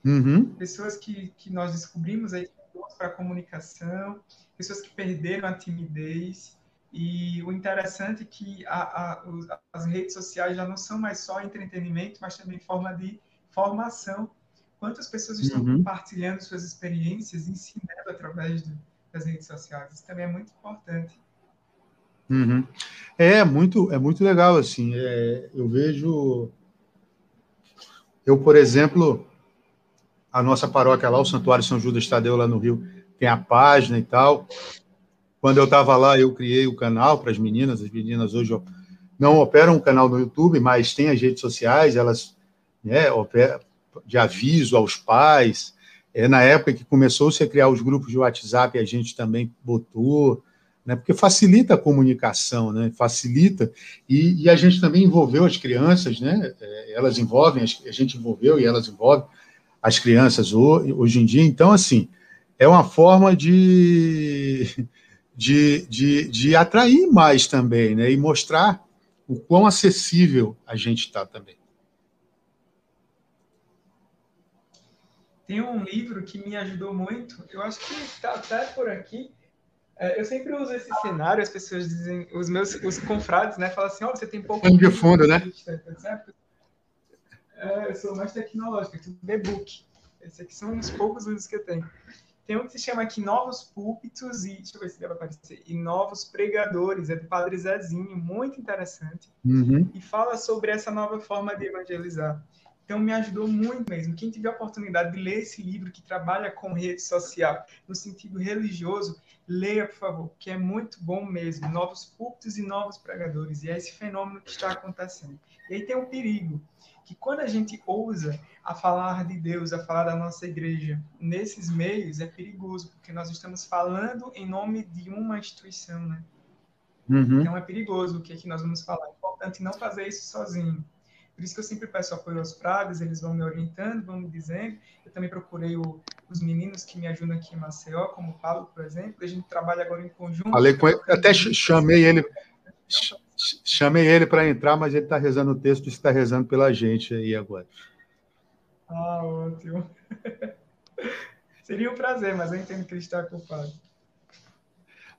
Uhum. Pessoas que, que nós descobrimos aí dons para comunicação, pessoas que perderam a timidez. E o interessante é que a, a, as redes sociais já não são mais só entretenimento, mas também forma de formação Quantas pessoas estão uhum. compartilhando suas experiências, ensinando através do, das redes sociais? Isso também é muito importante. Uhum. É muito, é muito legal assim. É, eu vejo, eu por exemplo, a nossa paróquia lá, o Santuário São Judas Tadeu lá no Rio, tem a página e tal. Quando eu estava lá, eu criei o canal para as meninas. As meninas hoje não operam um canal no YouTube, mas têm as redes sociais. Elas né, operam, de aviso aos pais. É, na época que começou-se a criar os grupos de WhatsApp, a gente também botou, né, porque facilita a comunicação, né, facilita, e, e a gente também envolveu as crianças, né, é, elas envolvem, a gente envolveu e elas envolvem as crianças hoje, em dia, então, assim, é uma forma de, de, de, de atrair mais também, né, e mostrar o quão acessível a gente está também. Tem um livro que me ajudou muito, eu acho que está até por aqui. É, eu sempre uso esse cenário, as pessoas dizem, os meus os confrades, né, falam assim: ó, oh, você tem pouco. de fundo, né? É, eu sou mais tecnológico, tudo e-book. Esses aqui são os poucos livros que eu tenho. Tem um que se chama aqui Novos Púlpitos e, deixa eu ver se deve aparecer, e Novos Pregadores, é do Padre Zezinho, muito interessante. Uhum. E fala sobre essa nova forma de evangelizar. Então, me ajudou muito mesmo. Quem tiver a oportunidade de ler esse livro que trabalha com rede social no sentido religioso, leia, por favor, que é muito bom mesmo. Novos púlpitos e novos pregadores. E é esse fenômeno que está acontecendo. E aí tem um perigo, que quando a gente ousa a falar de Deus, a falar da nossa igreja nesses meios, é perigoso, porque nós estamos falando em nome de uma instituição, né? Uhum. Então é perigoso o que, é que nós vamos falar. É importante não fazer isso sozinho. Por isso que eu sempre peço apoio aos prados, eles vão me orientando, vão me dizendo. Eu também procurei o, os meninos que me ajudam aqui em Maceió, como o Paulo, por exemplo. A gente trabalha agora em conjunto. Falei com ele, até chamei ele, chamei ele para entrar, mas ele está rezando o texto e está rezando pela gente aí agora. Ah, ótimo. <laughs> Seria um prazer, mas eu entendo que ele está ocupado.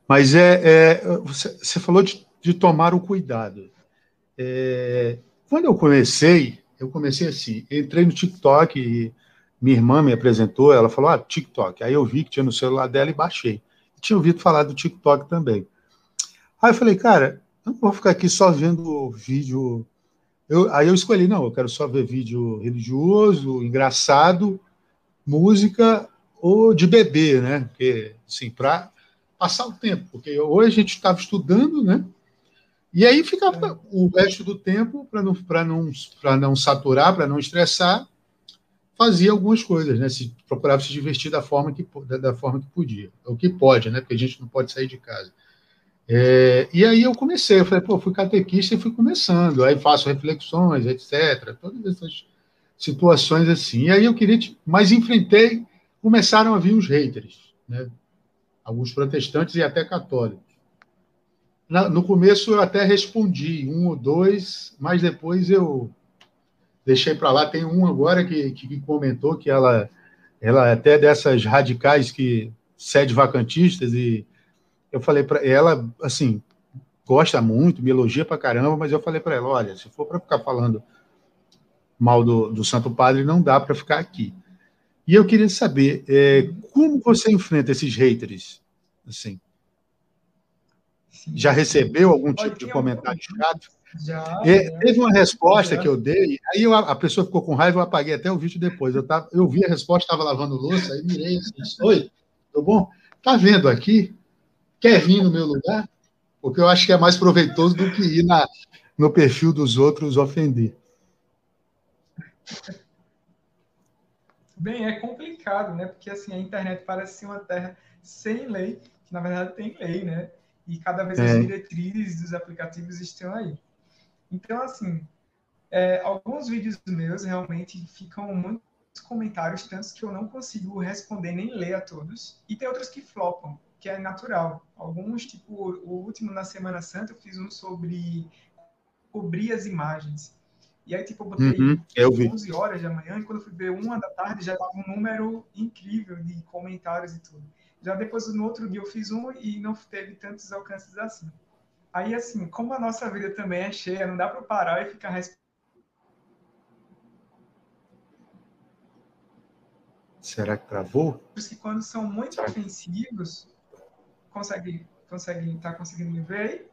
Mas é, é você, você, falou de, de tomar o cuidado. É, quando eu comecei, eu comecei assim, entrei no TikTok e minha irmã me apresentou, ela falou, ah, TikTok. Aí eu vi que tinha no celular dela e baixei. tinha ouvido falar do TikTok também. Aí eu falei, cara, não vou ficar aqui só vendo vídeo. Eu, aí eu escolhi, não, eu quero só ver vídeo religioso, engraçado, música ou de bebê, né? Porque, assim, para passar o tempo, porque hoje a gente estava estudando, né? E aí ficava é. o resto do tempo, para não, não, não saturar, para não estressar, fazia algumas coisas, né? Se, procurava se divertir da forma que, da, da forma que podia, o que pode, né? Porque a gente não pode sair de casa. É, e aí eu comecei, eu falei, pô, fui catequista e fui começando, aí faço reflexões, etc. Todas essas situações assim. E aí eu queria, mas enfrentei, começaram a vir os haters, né? Alguns protestantes e até católicos. No começo eu até respondi, um ou dois, mas depois eu deixei para lá. Tem um agora que, que comentou que ela, ela é até dessas radicais que cede vacantistas e eu falei para ela, assim, gosta muito, me elogia para caramba, mas eu falei para ela, olha, se for para ficar falando mal do, do Santo Padre, não dá para ficar aqui. E eu queria saber é, como você enfrenta esses haters, assim. Já recebeu algum tipo de comentário chato? Já, Teve uma resposta já. que eu dei, aí eu, a pessoa ficou com raiva, eu apaguei até o vídeo depois. Eu, tava, eu vi a resposta, estava lavando louça, aí mirei assim, oi, tudo bom? Tá vendo aqui? Quer vir no meu lugar? Porque eu acho que é mais proveitoso do que ir na, no perfil dos outros ofender. Bem, é complicado, né? Porque assim, a internet parece ser uma terra sem lei, que na verdade tem lei, né? E cada vez é. as diretrizes dos aplicativos estão aí. Então, assim, é, alguns vídeos meus realmente ficam muitos comentários, tantos que eu não consigo responder nem ler a todos. E tem outros que flopam, que é natural. Alguns, tipo, o último na Semana Santa, eu fiz um sobre cobrir as imagens. E aí, tipo, eu botei uhum, eu 11 horas da manhã, e quando eu fui ver uma da tarde, já tava um número incrível de comentários e tudo. Já depois, no outro dia, eu fiz um e não teve tantos alcances assim. Aí, assim, como a nossa vida também é cheia, não dá para parar e ficar Será que travou? Que quando são muito Será? ofensivos, consegue, consegue, tá conseguindo me ver aí?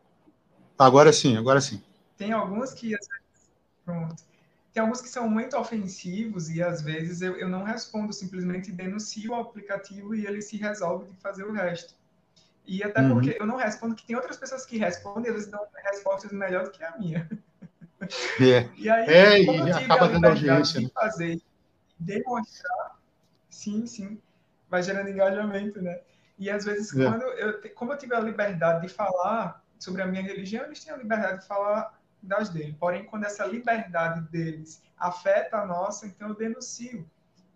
Agora sim, agora sim. Tem alguns que, pronto. Tem alguns que são muito ofensivos e às vezes eu, eu não respondo, simplesmente denuncio o aplicativo e ele se resolve de fazer o resto. E até uhum. porque eu não respondo, que tem outras pessoas que respondem, eles dão respostas melhor do que a minha. É, <laughs> e aí, é, e acaba dando audiência. De né? fazer, demonstrar, sim, sim, vai gerando engajamento, né? E às vezes, é. quando eu, como eu tive a liberdade de falar sobre a minha religião, eles têm a liberdade de falar dele. Porém, quando essa liberdade deles afeta a nossa, então eu denuncio.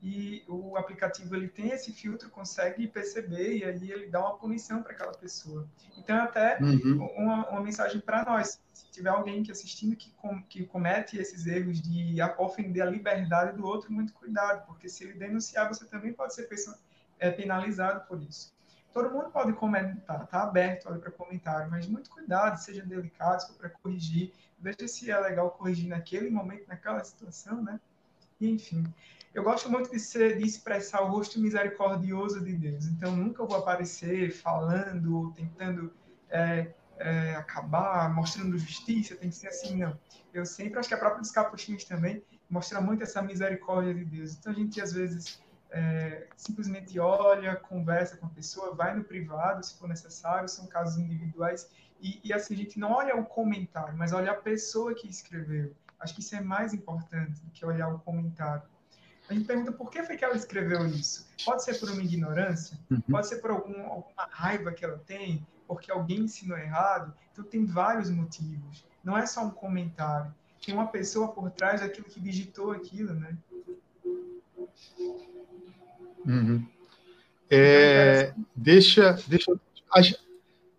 E o aplicativo ele tem esse filtro, consegue perceber e aí ele dá uma punição para aquela pessoa. Então, até uhum. uma, uma, mensagem para nós: se tiver alguém que assistindo que, com, que comete esses erros de ofender a liberdade do outro, muito cuidado, porque se ele denunciar, você também pode ser é, penalizado por isso. Todo mundo pode comentar, tá aberto para comentário, mas muito cuidado, seja delicado para corrigir veja se é legal corrigir naquele momento, naquela situação, né? Enfim, eu gosto muito de, ser, de expressar o rosto misericordioso de Deus. Então, nunca vou aparecer falando, tentando é, é, acabar, mostrando justiça, tem que ser assim, não. Eu sempre, acho que a própria dos capuchinhos também mostra muito essa misericórdia de Deus. Então, a gente, às vezes, é, simplesmente olha, conversa com a pessoa, vai no privado, se for necessário, são casos individuais, e, e, assim, a gente não olha o comentário, mas olha a pessoa que escreveu. Acho que isso é mais importante do que olhar o comentário. A gente pergunta por que foi que ela escreveu isso. Pode ser por uma ignorância, uhum. pode ser por algum, alguma raiva que ela tem, porque alguém ensinou errado. Então, tem vários motivos. Não é só um comentário. Tem uma pessoa por trás daquilo que digitou aquilo, né? Uhum. É, deixa, deixa,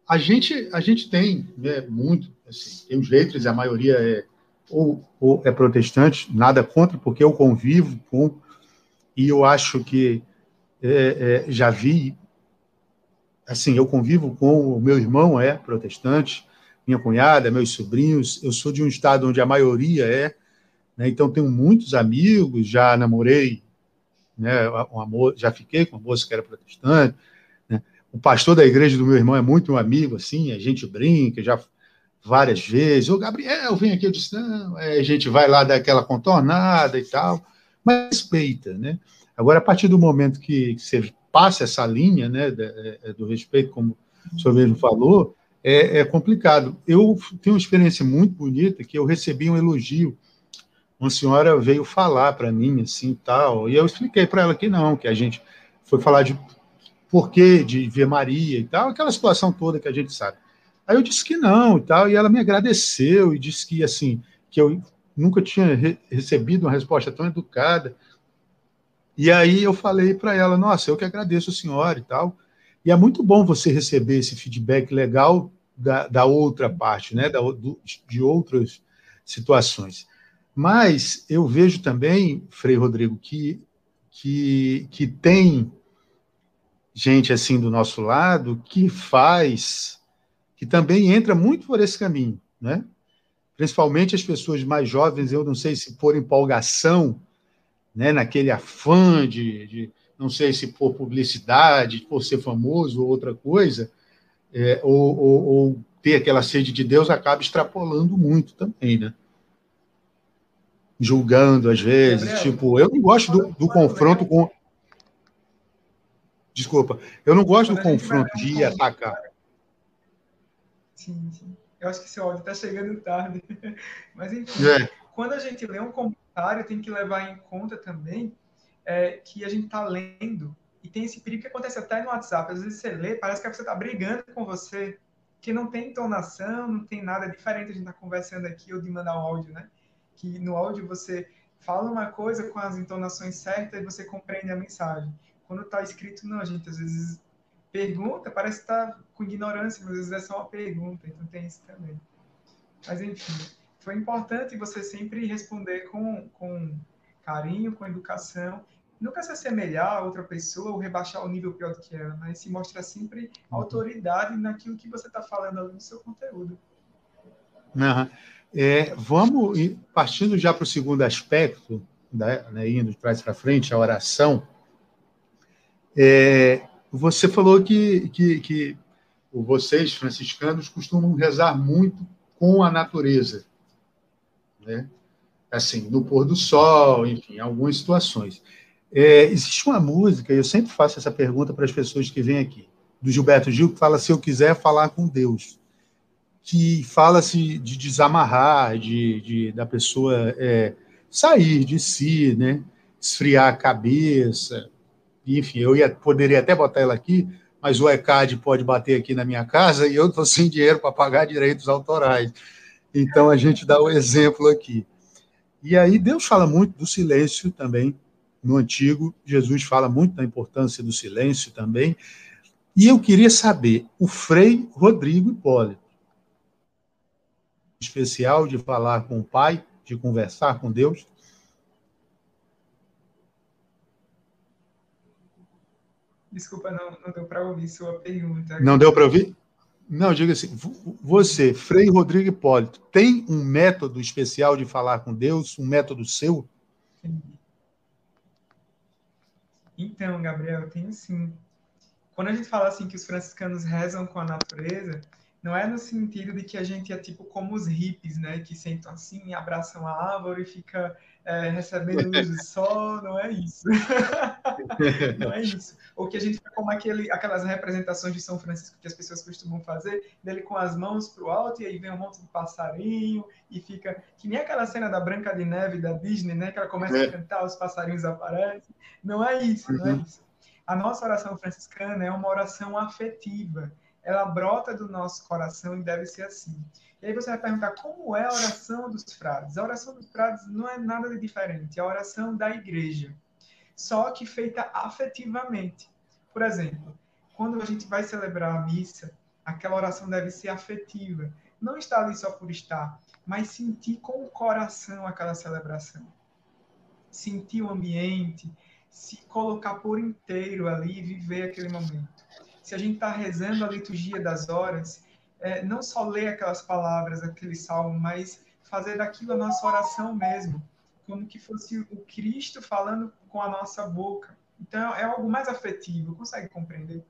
a gente, a gente tem né, muito, assim, tem os haters, a maioria é ou, ou, é protestante, nada contra, porque eu convivo com, e eu acho que é, é, já vi, assim, eu convivo com o meu irmão é protestante, minha cunhada, meus sobrinhos, eu sou de um estado onde a maioria é, né, então tenho muitos amigos, já namorei, né, uma, já fiquei com uma moça que era protestante, o pastor da igreja do meu irmão é muito um amigo, assim, a gente brinca, já várias vezes. O Gabriel, vem aqui, eu disse, não, é, a gente vai lá dar aquela contornada e tal, mas respeita, né? Agora, a partir do momento que, você passa essa linha né, é, é, do respeito, como o senhor mesmo falou, é, é complicado. Eu tenho uma experiência muito bonita que eu recebi um elogio. Uma senhora veio falar para mim assim tal, e eu expliquei para ela que não, que a gente foi falar de porquê de ver Maria e tal, aquela situação toda que a gente sabe. Aí eu disse que não e tal, e ela me agradeceu e disse que assim que eu nunca tinha re recebido uma resposta tão educada. E aí eu falei para ela, nossa, eu que agradeço a senhora e tal. E é muito bom você receber esse feedback legal da, da outra parte, né, da, do, de outras situações. Mas eu vejo também, Frei Rodrigo, que, que, que tem gente assim do nosso lado que faz, que também entra muito por esse caminho, né? Principalmente as pessoas mais jovens, eu não sei se por empolgação, né, naquele afã de, de não sei se por publicidade, por ser famoso ou outra coisa, é, ou, ou, ou, ter aquela sede de Deus, acaba extrapolando muito também, né? Julgando, às vezes. Gabriel, tipo, eu não gosto do, do confronto com. Desculpa, eu não gosto do confronto de ir atacar. Sim, sim. Eu acho que seu áudio está chegando tarde. <laughs> Mas, enfim, é. quando a gente lê um comentário, tem que levar em conta também é, que a gente está lendo e tem esse perigo que acontece até no WhatsApp. Às vezes você lê, parece que a pessoa está brigando com você, que não tem entonação, não tem nada diferente. A gente está conversando aqui ou de mandar um áudio, né? Que no áudio você fala uma coisa com as entonações certas e você compreende a mensagem. Quando está escrito, não, a gente às vezes pergunta, parece que está com ignorância, mas às vezes é só uma pergunta, então tem isso também. Mas enfim, foi importante você sempre responder com, com carinho, com educação. Nunca se assemelhar a outra pessoa ou rebaixar o nível pior do que ela, mas se mostrar sempre uhum. autoridade naquilo que você está falando ali no seu conteúdo. Uhum. É, vamos, partindo já para o segundo aspecto, né, né, indo de trás para frente, a oração. É, você falou que, que, que vocês, franciscanos, costumam rezar muito com a natureza. Né? assim, no pôr do sol, enfim, algumas situações. É, existe uma música, eu sempre faço essa pergunta para as pessoas que vêm aqui, do Gilberto Gil, que fala se eu quiser falar com Deus, que fala-se de desamarrar, de, de da pessoa é, sair de si, né, esfriar a cabeça, enfim, eu ia, poderia até botar ela aqui, mas o ECAD pode bater aqui na minha casa e eu estou sem dinheiro para pagar direitos autorais. Então a gente dá o exemplo aqui. E aí Deus fala muito do silêncio também no Antigo, Jesus fala muito da importância do silêncio também. E eu queria saber, o Frei Rodrigo Hipólito, especial de falar com o Pai, de conversar com Deus. Desculpa, não, não deu para ouvir sua pergunta. Não deu para ouvir? Não, diga assim, você, Frei Rodrigo Hipólito, tem um método especial de falar com Deus, um método seu? Então, Gabriel, tenho sim. Quando a gente fala assim que os franciscanos rezam com a natureza, não é no sentido de que a gente é tipo como os hippies, né? Que sentam assim, abraçam a árvore e fica é, recebendo luz do <laughs> sol, não é isso. <laughs> não é isso. Ou que a gente fica como aquele, aquelas representações de São Francisco que as pessoas costumam fazer, dele com as mãos para o alto e aí vem um monte de passarinho e fica que nem aquela cena da Branca de Neve da Disney, né? Que ela começa é. a cantar, os passarinhos aparecem. Não é isso, não é uhum. isso. A nossa oração franciscana é uma oração afetiva ela brota do nosso coração e deve ser assim. E aí você vai perguntar como é a oração dos frades. A oração dos frades não é nada de diferente, é a oração da igreja, só que feita afetivamente. Por exemplo, quando a gente vai celebrar a missa, aquela oração deve ser afetiva. Não estar ali só por estar, mas sentir com o coração aquela celebração. Sentir o ambiente, se colocar por inteiro ali e viver aquele momento se a gente está rezando a liturgia das horas, é, não só ler aquelas palavras, aquele salmo, mas fazer daquilo a nossa oração mesmo, como que fosse o Cristo falando com a nossa boca. Então, é algo mais afetivo, consegue compreender?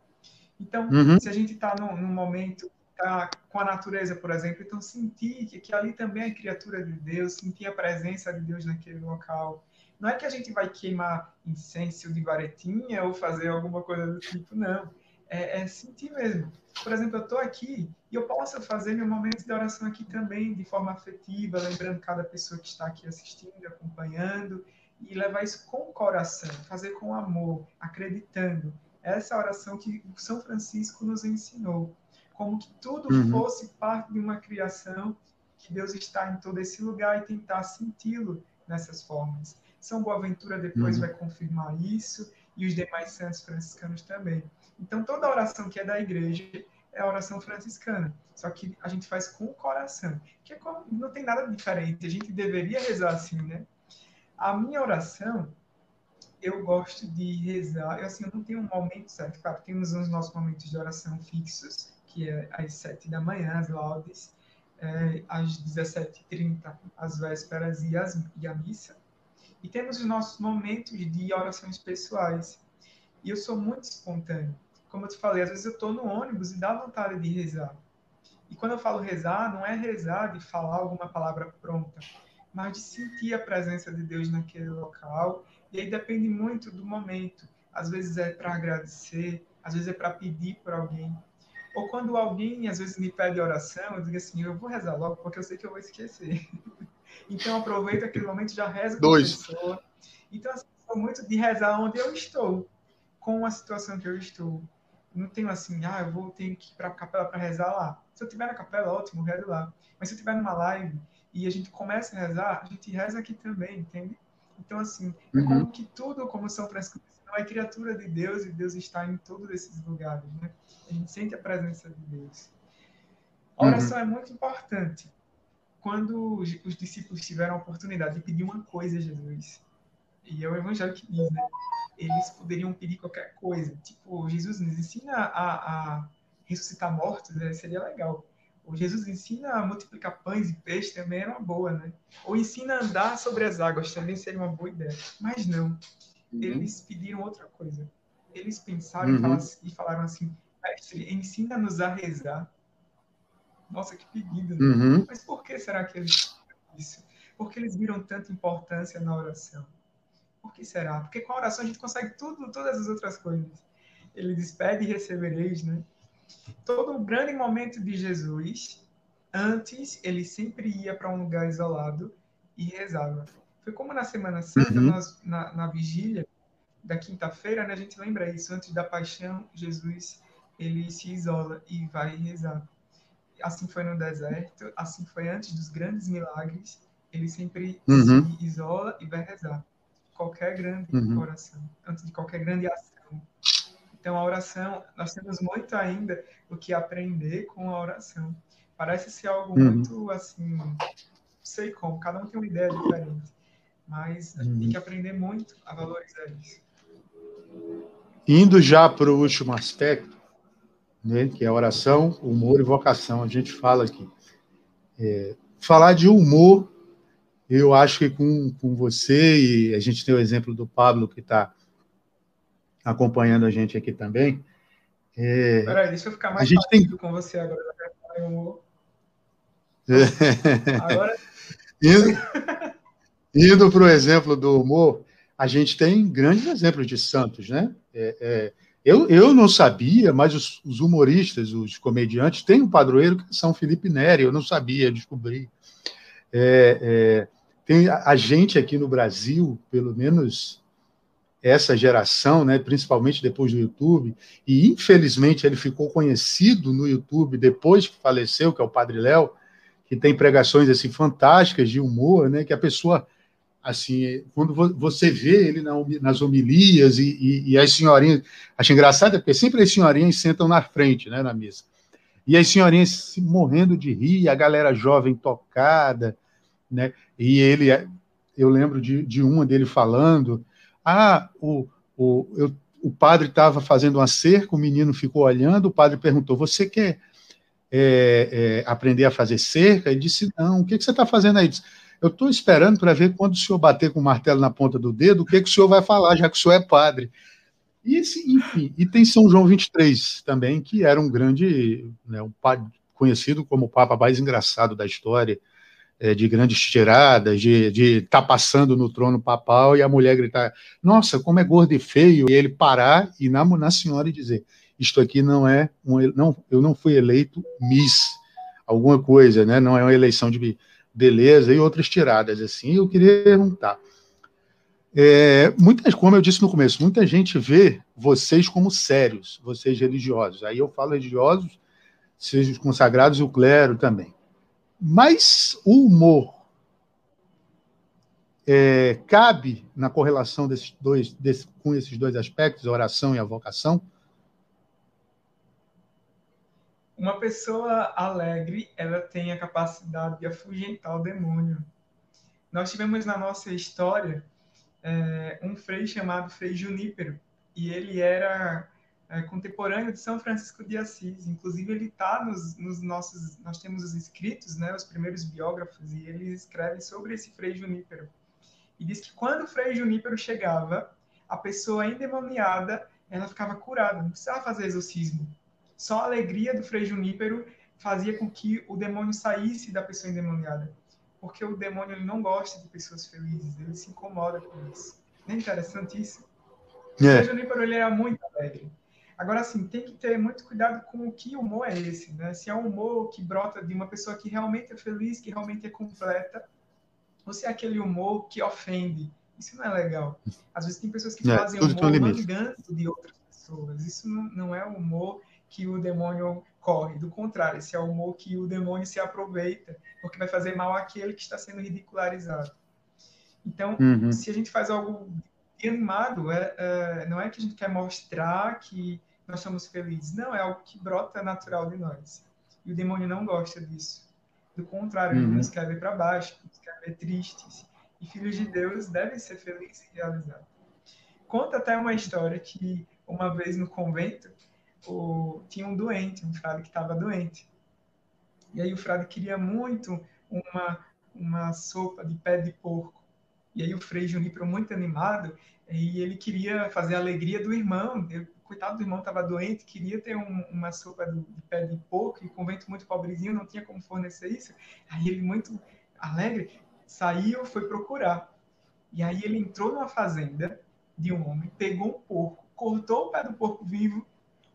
Então, uhum. se a gente está num, num, momento tá com a natureza, por exemplo, então sentir que, que ali também é criatura de Deus, sentir a presença de Deus naquele local. Não é que a gente vai queimar incenso de varetinha ou fazer alguma coisa do tipo, não. É, é sentir mesmo. Por exemplo, eu estou aqui e eu posso fazer meu momento de oração aqui também, de forma afetiva, lembrando cada pessoa que está aqui assistindo, acompanhando, e levar isso com o coração, fazer com amor, acreditando. Essa oração que São Francisco nos ensinou como que tudo uhum. fosse parte de uma criação, que Deus está em todo esse lugar e tentar senti-lo nessas formas. São Boaventura depois uhum. vai confirmar isso e os demais santos franciscanos também. Então, toda oração que é da igreja é a oração franciscana, só que a gente faz com o coração, que é como, não tem nada diferente, a gente deveria rezar assim, né? A minha oração, eu gosto de rezar, eu, assim, eu não tenho um momento certo, claro, temos os nossos momentos de oração fixos, que é às 7 da manhã, as laudes, é, às 17h30, as vésperas e, as, e a missa. E temos os nossos momentos de orações pessoais. E eu sou muito espontâneo. Como eu te falei, às vezes eu estou no ônibus e dá vontade de rezar. E quando eu falo rezar, não é rezar de falar alguma palavra pronta, mas de sentir a presença de Deus naquele local. E aí depende muito do momento. Às vezes é para agradecer, às vezes é para pedir por alguém, ou quando alguém às vezes me pede oração, eu digo assim, eu vou rezar logo porque eu sei que eu vou esquecer. <laughs> então aproveita aquele momento já reza com Dois. a pessoa. Então assim, sou muito de rezar onde eu estou, com a situação que eu estou. Não tenho assim, ah, eu vou ter que ir para a capela para rezar lá. Se eu estiver na capela, ótimo, rezo lá. Mas se eu estiver numa live e a gente começa a rezar, a gente reza aqui também, entende? Então, assim, é uhum. como que tudo, como São Francisco não é criatura de Deus e Deus está em todos esses lugares, né? A gente sente a presença de Deus. A oração uhum. é muito importante. Quando os discípulos tiveram a oportunidade de pedir uma coisa a Jesus, e é o evangelho que diz, né? Eles poderiam pedir qualquer coisa. Tipo, Jesus nos ensina a, a ressuscitar mortos, né? seria legal. Ou Jesus ensina a multiplicar pães e peixes, também era uma boa, né? Ou ensina a andar sobre as águas, também seria uma boa ideia. Mas não. Uhum. Eles pediram outra coisa. Eles pensaram uhum. e falaram assim: Mestre, ensina-nos a rezar. Nossa, que pedido, né? Uhum. Mas por que será que eles isso? Porque eles viram tanta importância na oração. Por que será? Porque com a oração a gente consegue tudo, todas as outras coisas. Ele diz: pede e recebereis, né? Todo o grande momento de Jesus, antes, ele sempre ia para um lugar isolado e rezava. Foi como na Semana Santa, uhum. nós, na, na vigília da quinta-feira, né, a gente lembra isso, antes da paixão, Jesus ele se isola e vai rezar. Assim foi no deserto, assim foi antes dos grandes milagres, ele sempre uhum. se isola e vai rezar. Qualquer grande uhum. oração, antes de qualquer grande ação. Então, a oração, nós temos muito ainda o que aprender com a oração. Parece ser algo uhum. muito assim, não sei como, cada um tem uma ideia diferente mas a gente tem que aprender muito a valorizar isso. Indo já para o último aspecto, né, que é oração, humor e vocação, a gente fala aqui. É, falar de humor, eu acho que com, com você, e a gente tem o exemplo do Pablo, que está acompanhando a gente aqui também. É, Peraí, deixa eu ficar mais a gente tem... com você agora. Humor. agora... <laughs> Indo, Indo para o exemplo do humor, a gente tem grandes exemplos de santos, né? É, é, eu, eu não sabia, mas os, os, humoristas, os comediantes, têm um padroeiro que é São Felipe Neri, eu não sabia, descobri. É, é, tem a, gente aqui no Brasil, pelo menos essa geração, né, principalmente depois do YouTube, e infelizmente ele ficou conhecido no YouTube depois que faleceu, que é o Padre Léo, que tem pregações assim fantásticas de humor, né, que a pessoa assim, quando você vê ele nas homilias e, e, e, as senhorinhas, acho engraçado porque sempre as senhorinhas sentam na frente, né, na mesa. E as senhorinhas morrendo de rir, a galera jovem tocada, né? E ele, eu lembro de, de uma dele falando, ah, o, o, eu, o padre estava fazendo uma cerca, o menino ficou olhando, o padre perguntou, você quer é, é, aprender a fazer cerca? Ele disse, não, o que, que você está fazendo aí? Eu estou esperando para ver quando o senhor bater com o martelo na ponta do dedo, o que, que o senhor vai falar, já que o senhor é padre. E, enfim, e tem São João 23 também, que era um grande, né, um conhecido como o Papa mais engraçado da história, é, de grandes tiradas, de estar tá passando no trono papal e a mulher gritar: Nossa, como é gordo e feio! E ele parar e na, na senhora e dizer: Isto aqui não é um, não, eu não fui eleito Miss, alguma coisa, né? Não é uma eleição de beleza e outras tiradas assim. Eu queria perguntar. É, muitas, como eu disse no começo, muita gente vê vocês como sérios, vocês religiosos. Aí eu falo religiosos, sejam os consagrados e o clero também. Mas o humor é, cabe na correlação desses dois, desse, com esses dois aspectos, a oração e a vocação? Uma pessoa alegre, ela tem a capacidade de afugentar o demônio. Nós tivemos na nossa história é, um frei chamado Frei Junípero, e ele era é, contemporâneo de São Francisco de Assis. Inclusive, ele está nos, nos, nossos. Nós temos os escritos, né, os primeiros biógrafos, e ele escreve sobre esse Frei Junípero. E diz que quando o Frei Junípero chegava, a pessoa endemoniada ela ficava curada, não precisava fazer exorcismo. Só a alegria do Frei Junípero fazia com que o demônio saísse da pessoa endemoniada. Porque o demônio ele não gosta de pessoas felizes, ele se incomoda com isso. Não é interessante isso? É. O Frei Junípero ele era muito alegre. Agora, assim, tem que ter muito cuidado com o que humor é esse, né? Se é um humor que brota de uma pessoa que realmente é feliz, que realmente é completa, ou se é aquele humor que ofende. Isso não é legal. Às vezes tem pessoas que é, fazem humor mangando de outras pessoas. Isso não, não é o humor que o demônio corre. Do contrário, esse é o humor que o demônio se aproveita, porque vai fazer mal àquele que está sendo ridicularizado. Então, uhum. se a gente faz algo animado, é, é, não é que a gente quer mostrar que nós somos felizes. Não, é algo que brota natural de nós. E o demônio não gosta disso. Do contrário, uhum. ele nos quer ver para baixo, nos quer ver tristes. E filhos de Deus devem ser felizes e realizados. Conta até uma história que, uma vez no convento, o, tinha um doente, um frade que estava doente. E aí o frade queria muito uma, uma sopa de pé de porco. E aí o Frei Junípero, muito animado, e ele queria fazer a alegria do irmão. Eu, coitado do irmão estava doente, queria ter um, uma sopa de, pé de porco, e convento muito pobrezinho não tinha como fornecer isso. Aí ele, muito alegre, saiu, foi procurar. E aí ele entrou numa fazenda de um homem, pegou um porco, cortou o pé do porco vivo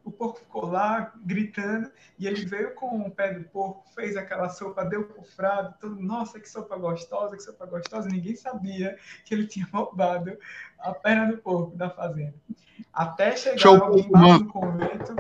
o porco ficou lá gritando e ele veio com o pé do porco, fez aquela sopa, deu pro frado, todo, nossa, que sopa gostosa, que sopa gostosa. Ninguém sabia que ele tinha roubado a perna do porco da fazenda. Até chegar Show, alguém lá no convento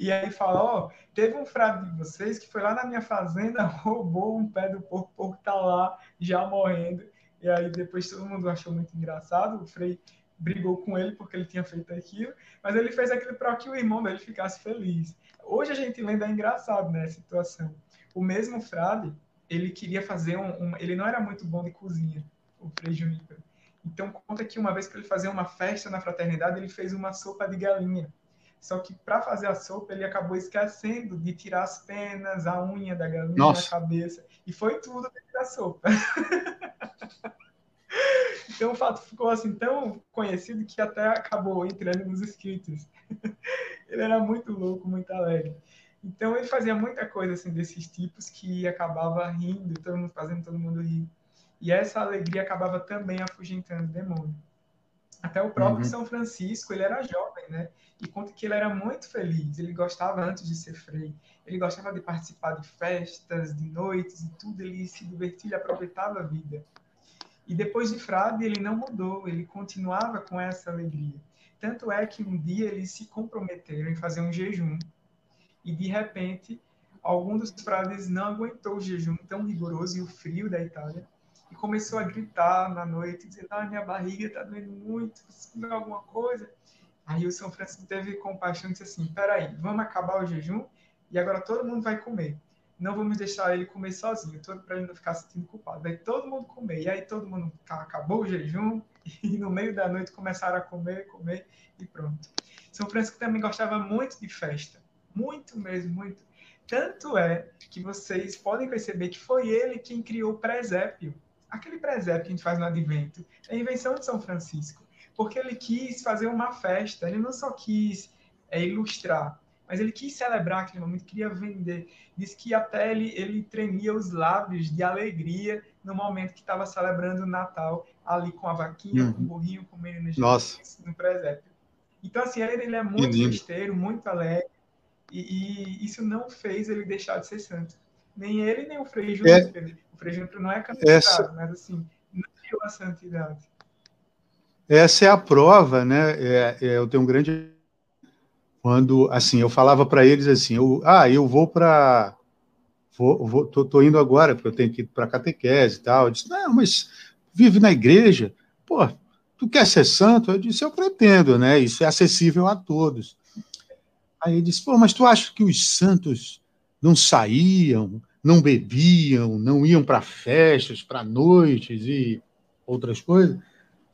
e aí fala, ó, teve um frado de vocês que foi lá na minha fazenda, <laughs> roubou um pé do porco, o porco tá lá já morrendo. E aí depois todo mundo achou muito engraçado, o Frei brigou com ele porque ele tinha feito aquilo, mas ele fez aquilo para que o irmão dele ficasse feliz. Hoje a gente lembra é engraçado, né, a situação. O mesmo frade, ele queria fazer um, um, ele não era muito bom de cozinha, o Frei Junípero. Então conta que uma vez que ele fazia uma festa na fraternidade, ele fez uma sopa de galinha. Só que para fazer a sopa, ele acabou esquecendo de tirar as penas, a unha da galinha Nossa. da cabeça. E foi tudo dentro da sopa. <laughs> Então o fato ficou assim tão conhecido que até acabou entrando nos escritos. <laughs> ele era muito louco, muito alegre. Então ele fazia muita coisa assim desses tipos que acabava rindo, todo mundo fazendo todo mundo rir. E essa alegria acabava também afugentando o demônio. Até o próprio uhum. São Francisco, ele era jovem, né? E conta que ele era muito feliz. Ele gostava antes de ser frei. Ele gostava de participar de festas, de noites e tudo. Ele se divertia, ele aproveitava a vida. E depois de frade, ele não mudou, ele continuava com essa alegria. Tanto é que um dia eles se comprometeram em fazer um jejum. E de repente, algum dos frades não aguentou o jejum tão rigoroso e o frio da Itália e começou a gritar na noite, dizendo: ah, minha barriga está doendo muito, preciso comer alguma coisa. Aí o São Francisco teve compaixão e disse assim: peraí, vamos acabar o jejum e agora todo mundo vai comer não vamos deixar ele comer sozinho, para ele não ficar se sentindo culpado. Vai todo mundo comer. E aí todo mundo acabou o jejum <laughs> e no meio da noite começaram a comer, comer e pronto. São Francisco também gostava muito de festa, muito mesmo, muito. Tanto é que vocês podem perceber que foi ele quem criou o presépio. Aquele presépio que a gente faz no advento é invenção de São Francisco, porque ele quis fazer uma festa, ele não só quis é, ilustrar, mas ele quis celebrar aquele momento, queria vender. Diz que até ele, ele tremia os lábios de alegria no momento que estava celebrando o Natal, ali com a vaquinha, uhum. com o burrinho, com o menino Jesus no presépio. Então, assim, ele, ele é muito festeiro, muito alegre, e, e, isso não fez ele deixar de ser santo. Nem ele, nem o Frei Junípero. É, o Frei Junípero não é candidato, essa... mas, assim, não deu a santidade. Essa é a prova, né? É, é, eu tenho um grande quando assim eu falava para eles assim eu, ah eu vou para vou, vou tô, tô, indo agora porque eu tenho que ir para catequese e tal. Eu disse não mas vive na igreja. Pô tu quer ser santo? Eu disse eu pretendo né? Isso é acessível a todos. Aí ele disse pô mas tu acha que os santos não saíam não bebiam não iam para festas para noites e outras coisas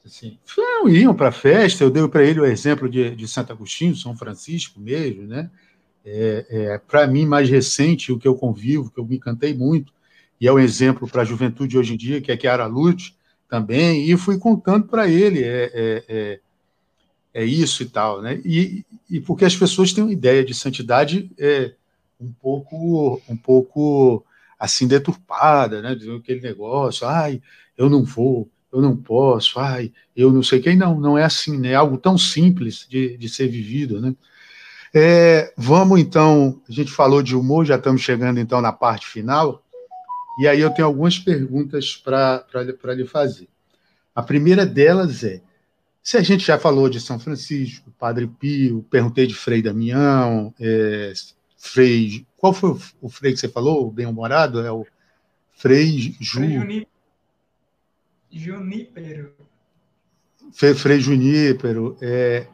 Assim, não, iam para a festa, eu dei para ele o exemplo de, de Santo Agostinho, São Francisco mesmo, né? É, é, para mim, mais recente, o que eu convivo, que eu me encantei muito, e é um exemplo para a juventude hoje em dia, que é Chiara Lute também, e fui contando para ele, é, é, é, é, isso e tal, né? E, e porque as pessoas têm uma ideia de santidade é, um pouco, um pouco assim deturpada, né? Aquele negócio, ai, eu não vou eu não posso, ai, eu não sei quem. Não, não é assim, né? É algo tão simples de, de ser vivido, né? É, vamos então, a gente falou de humor, já estamos chegando então na parte final, e aí eu tenho algumas perguntas para lhe fazer. A primeira delas é: se a gente já falou de São Francisco, Padre Pio, perguntei de Frei Damião, é, Frei. Qual foi o, o Frei que você falou, bem-humorado? É o Frei Ju. Frei. Frei Junípero. É,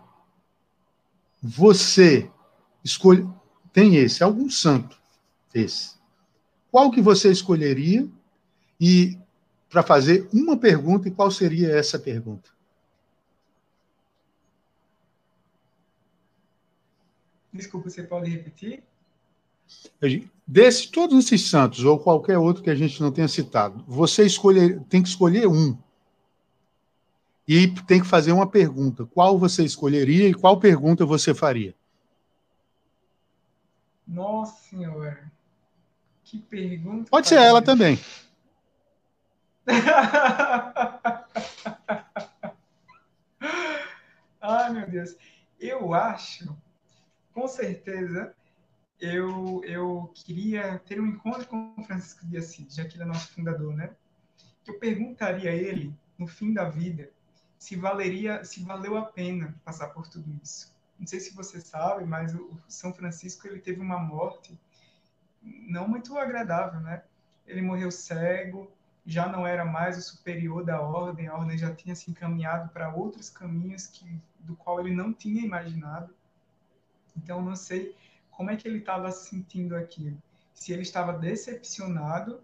você escolhe. Tem esse, algum santo esse. Qual que você escolheria? E para fazer uma pergunta, e qual seria essa pergunta? Desculpa, você pode repetir? Desses todos esses santos, ou qualquer outro que a gente não tenha citado, você escolher, tem que escolher um. E tem que fazer uma pergunta. Qual você escolheria e qual pergunta você faria? Nossa Senhora. Que pergunta. Pode ser ela também. <laughs> Ai, meu Deus. Eu acho, com certeza, eu, eu queria ter um encontro com o Francisco de Assis, já que ele é nosso fundador, né? Eu perguntaria a ele, no fim da vida, se valeria, se valeu a pena passar por tudo isso. Não sei se você sabe, mas o São Francisco ele teve uma morte não muito agradável, né? Ele morreu cego, já não era mais o superior da ordem, a ordem já tinha se encaminhado para outros caminhos que do qual ele não tinha imaginado. Então não sei como é que ele estava sentindo aquilo. Se ele estava decepcionado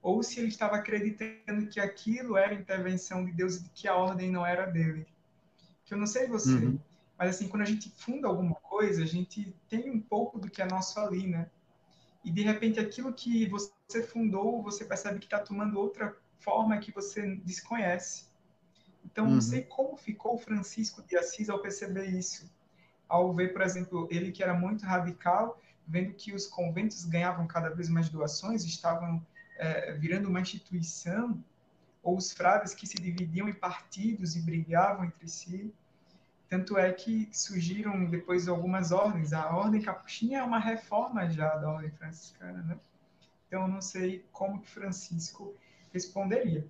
ou se ele estava acreditando que aquilo era intervenção de Deus e que a ordem não era dele. Que eu não sei você, uhum. mas assim, quando a gente funda alguma coisa, a gente tem um pouco do que é nosso ali, né? E de repente aquilo que você fundou, você percebe que está tomando outra forma que você desconhece. Então, uhum. não sei como ficou o Francisco de Assis ao perceber isso ao ver, por exemplo, ele que era muito radical, vendo que os conventos ganhavam cada vez mais doações, estavam é, virando uma instituição, ou os frades que se dividiam em partidos e brigavam entre si. Tanto é que surgiram depois algumas ordens. A ordem capuchinha é uma reforma já da ordem franciscana, né? Então, eu não sei como que Francisco responderia.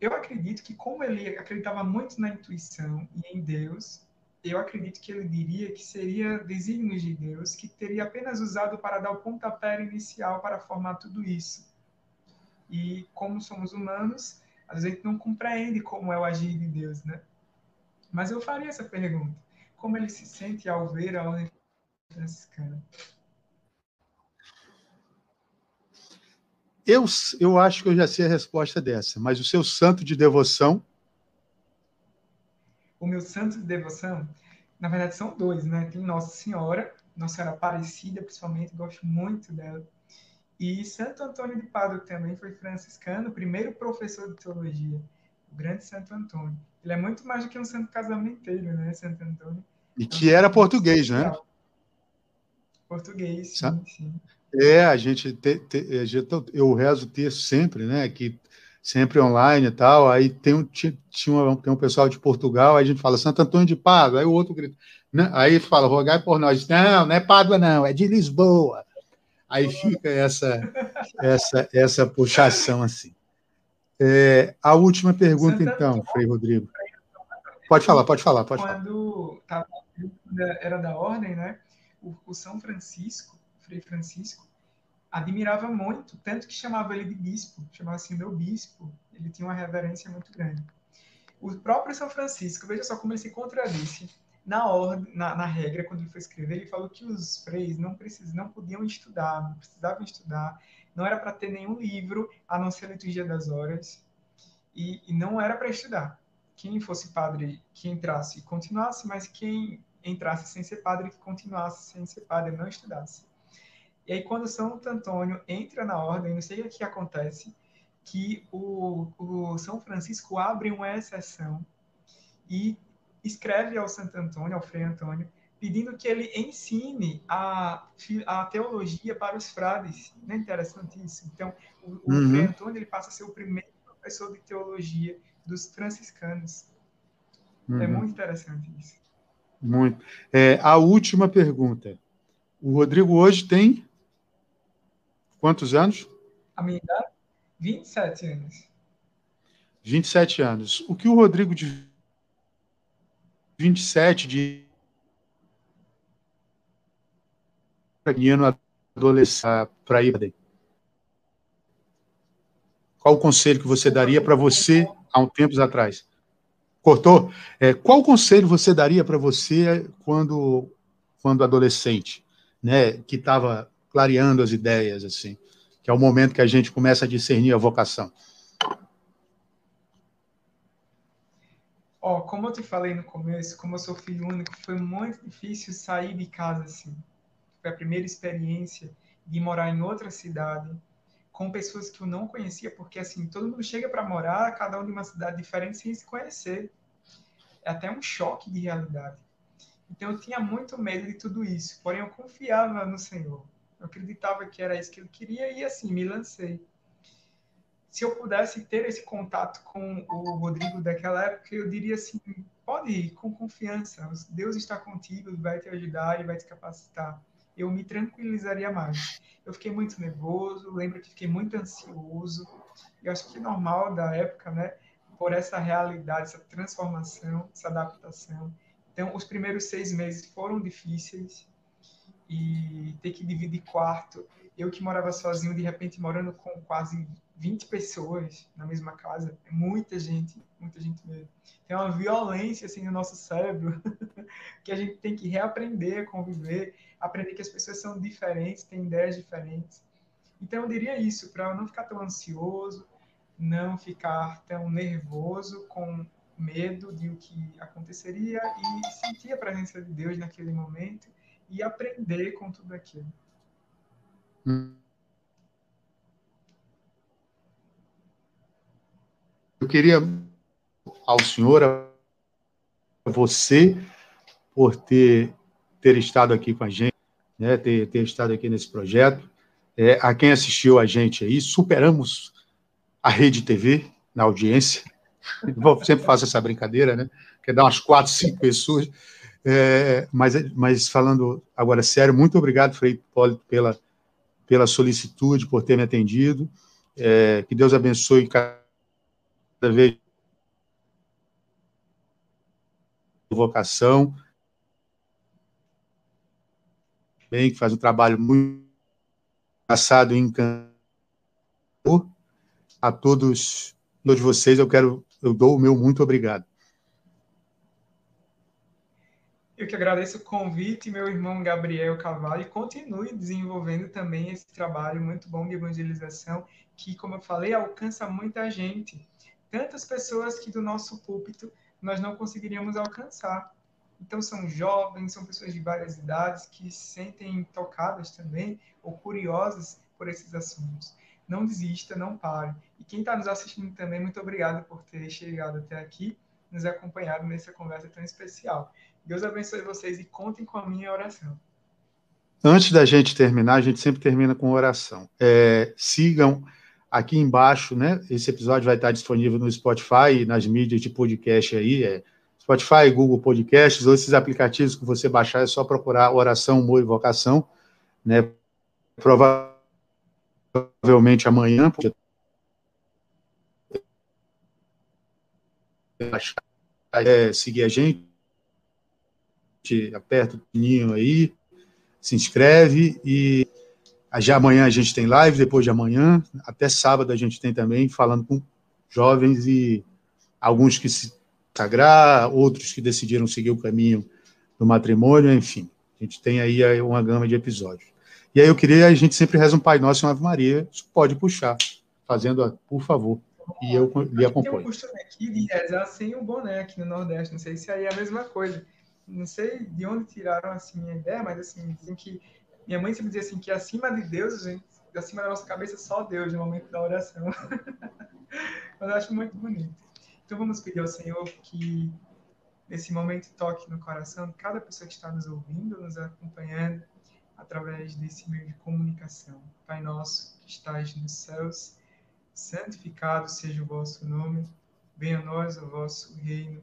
Eu acredito que, como ele acreditava muito na intuição e em Deus, eu acredito que ele diria que seria desígnios de Deus, que teria apenas usado para dar o pontapé inicial para formar tudo isso. E como somos humanos, a gente não compreende como é o agir de Deus, né? Mas eu faria essa pergunta: como ele se sente ao ver a ordem franciscana? Eu, eu acho que eu já sei a resposta dessa, mas o seu santo de devoção o meu santo de devoção, na verdade são dois, né? Tem Nossa Senhora, Nossa Senhora Aparecida, principalmente, gosto muito dela. E Santo Antônio de Pádua, que também foi franciscano, primeiro professor de teologia, o grande Santo Antônio. Ele é muito mais do que um santo casamenteiro, né, Santo Antônio. E que era português, né? Português, sim, sim. É, a gente, te, te, eu rezo texto sempre, né? Que sempre online e tal. Aí tem um, tinha, uma, tem um pessoal de Portugal, aí a gente fala Santo Antônio de Pádua, aí o outro grita, né? aí fala, rogai por nós. Não, não é Pádua, não, é de Lisboa. Aí fica essa, essa, essa puxação assim. É, a última pergunta, então, Frei Rodrigo. Pode falar, pode falar, pode falar. Quando era da ordem, né? O, o São Francisco, Frei Francisco, admirava muito, tanto que chamava ele de bispo, chamava assim meu bispo. Ele tinha uma reverência muito grande. O próprio São Francisco, veja só como ele se contradisse na ordem, na, na, regra, quando ele foi escrever, ele falou que os freis não precis, não podiam estudar, não precisavam estudar, não era para ter nenhum livro a não ser a liturgia das horas, e, e não era para estudar. Quem fosse padre que entrasse continuasse, mas quem entrasse sem ser padre que continuasse sem ser padre não estudasse. E aí quando Santo Antônio entra na ordem, não sei o que acontece, que o, o São Francisco abre uma exceção e escreve ao Santo Antônio, ao Frei Antônio, pedindo que ele ensine a, a teologia para os frades. Não é interessante isso? Então, o, o uhum. Frei Antônio ele passa a ser o primeiro professor de teologia dos franciscanos. É uhum. É muito interessante isso. Muito. É, a última pergunta. O Rodrigo hoje tem quantos anos? A minha idade? 27 anos. 27 anos. O que o Rodrigo de 27 de menino adolescente para ir Qual o conselho que você daria para você há um tempos atrás? Cortou? É, qual o conselho você daria para você quando quando adolescente, né, que estava clareando as ideias assim, que é o momento que a gente começa a discernir a vocação? Ó, como eu te falei no começo, como eu sou filho único, foi muito difícil sair de casa assim. Foi a primeira experiência de morar em outra cidade com pessoas que eu não conhecia, porque assim, todo mundo chega para morar, cada um de uma cidade diferente sem se conhecer. É até um choque de realidade. Então eu tinha muito medo de tudo isso, porém eu confiava no Senhor. Eu acreditava que era isso que ele queria e assim me lancei se eu pudesse ter esse contato com o Rodrigo daquela época, eu diria assim: pode ir com confiança, Deus está contigo, vai te ajudar, Ele vai te capacitar. Eu me tranquilizaria mais. Eu fiquei muito nervoso, lembro que fiquei muito ansioso. Eu acho que é normal da época, né? Por essa realidade, essa transformação, essa adaptação. Então, os primeiros seis meses foram difíceis e ter que dividir quarto. Eu que morava sozinho, de repente morando com quase 20 pessoas na mesma casa, é muita gente, muita gente mesmo. Tem uma violência assim no nosso cérebro <laughs> que a gente tem que reaprender a conviver, aprender que as pessoas são diferentes, têm ideias diferentes. Então eu diria isso, para não ficar tão ansioso, não ficar tão nervoso com medo de o que aconteceria e sentir a presença de Deus naquele momento e aprender com tudo aquilo. Eu queria ao senhor, a você, por ter, ter estado aqui com a gente, né, ter, ter estado aqui nesse projeto. É, a quem assistiu a gente aí, superamos a Rede TV na audiência. Eu sempre faço essa brincadeira, né? Que dá umas quatro, cinco pessoas. É, mas, mas falando agora sério, muito obrigado, Frei Hipólito, pela, pela solicitude, por ter me atendido. É, que Deus abençoe cada vez vocação, bem, que faz um trabalho muito engraçado e encantador. A todos, todos vocês, eu quero, eu dou o meu muito obrigado. Eu que agradeço o convite, meu irmão Gabriel Cavalho, e continue desenvolvendo também esse trabalho muito bom de evangelização, que, como eu falei, alcança muita gente tantas pessoas que do nosso púlpito nós não conseguiríamos alcançar. Então, são jovens, são pessoas de várias idades que se sentem tocadas também ou curiosas por esses assuntos. Não desista, não pare. E quem está nos assistindo também, muito obrigado por ter chegado até aqui, nos acompanhado nessa conversa tão especial. Deus abençoe vocês e contem com a minha oração. Antes da gente terminar, a gente sempre termina com oração. É, sigam aqui embaixo, né? Esse episódio vai estar disponível no Spotify e nas mídias de podcast aí, é Spotify, Google Podcasts, ou esses aplicativos que você baixar, é só procurar oração, humor e vocação, né? Provavelmente amanhã, porque é, seguir a gente, aperta o sininho aí, se inscreve e já amanhã a gente tem live, depois de amanhã, até sábado a gente tem também, falando com jovens e alguns que se sagrar, outros que decidiram seguir o caminho do matrimônio, enfim. A gente tem aí uma gama de episódios. E aí eu queria, a gente sempre reza um Pai Nosso e uma Ave Maria, pode puxar, fazendo, por favor, e eu lhe acompanho. Tem um costume aqui de rezar sem o boné aqui no Nordeste, não sei se aí é a mesma coisa. Não sei de onde tiraram assim a ideia, mas assim, dizem que minha mãe sempre dizia assim que acima de Deus, gente, acima da nossa cabeça só Deus no momento da oração. <laughs> Mas eu acho muito bonito. Então vamos pedir ao Senhor que nesse momento toque no coração de cada pessoa que está nos ouvindo, nos acompanhando através desse meio de comunicação. Pai nosso que estás nos céus, santificado seja o vosso nome, venha a nós o vosso reino,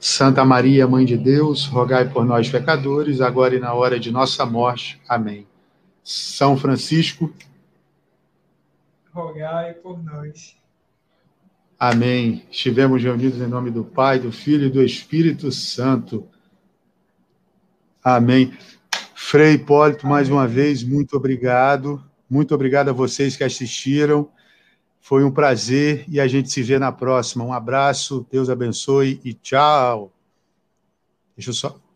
Santa Maria, Mãe de Deus, rogai por nós, pecadores, agora e na hora de nossa morte. Amém. São Francisco, rogai por nós. Amém. Estivemos reunidos em nome do Pai, do Filho e do Espírito Santo. Amém. Frei Hipólito, Amém. mais uma vez, muito obrigado. Muito obrigado a vocês que assistiram. Foi um prazer e a gente se vê na próxima. Um abraço, Deus abençoe e tchau. Deixa eu só.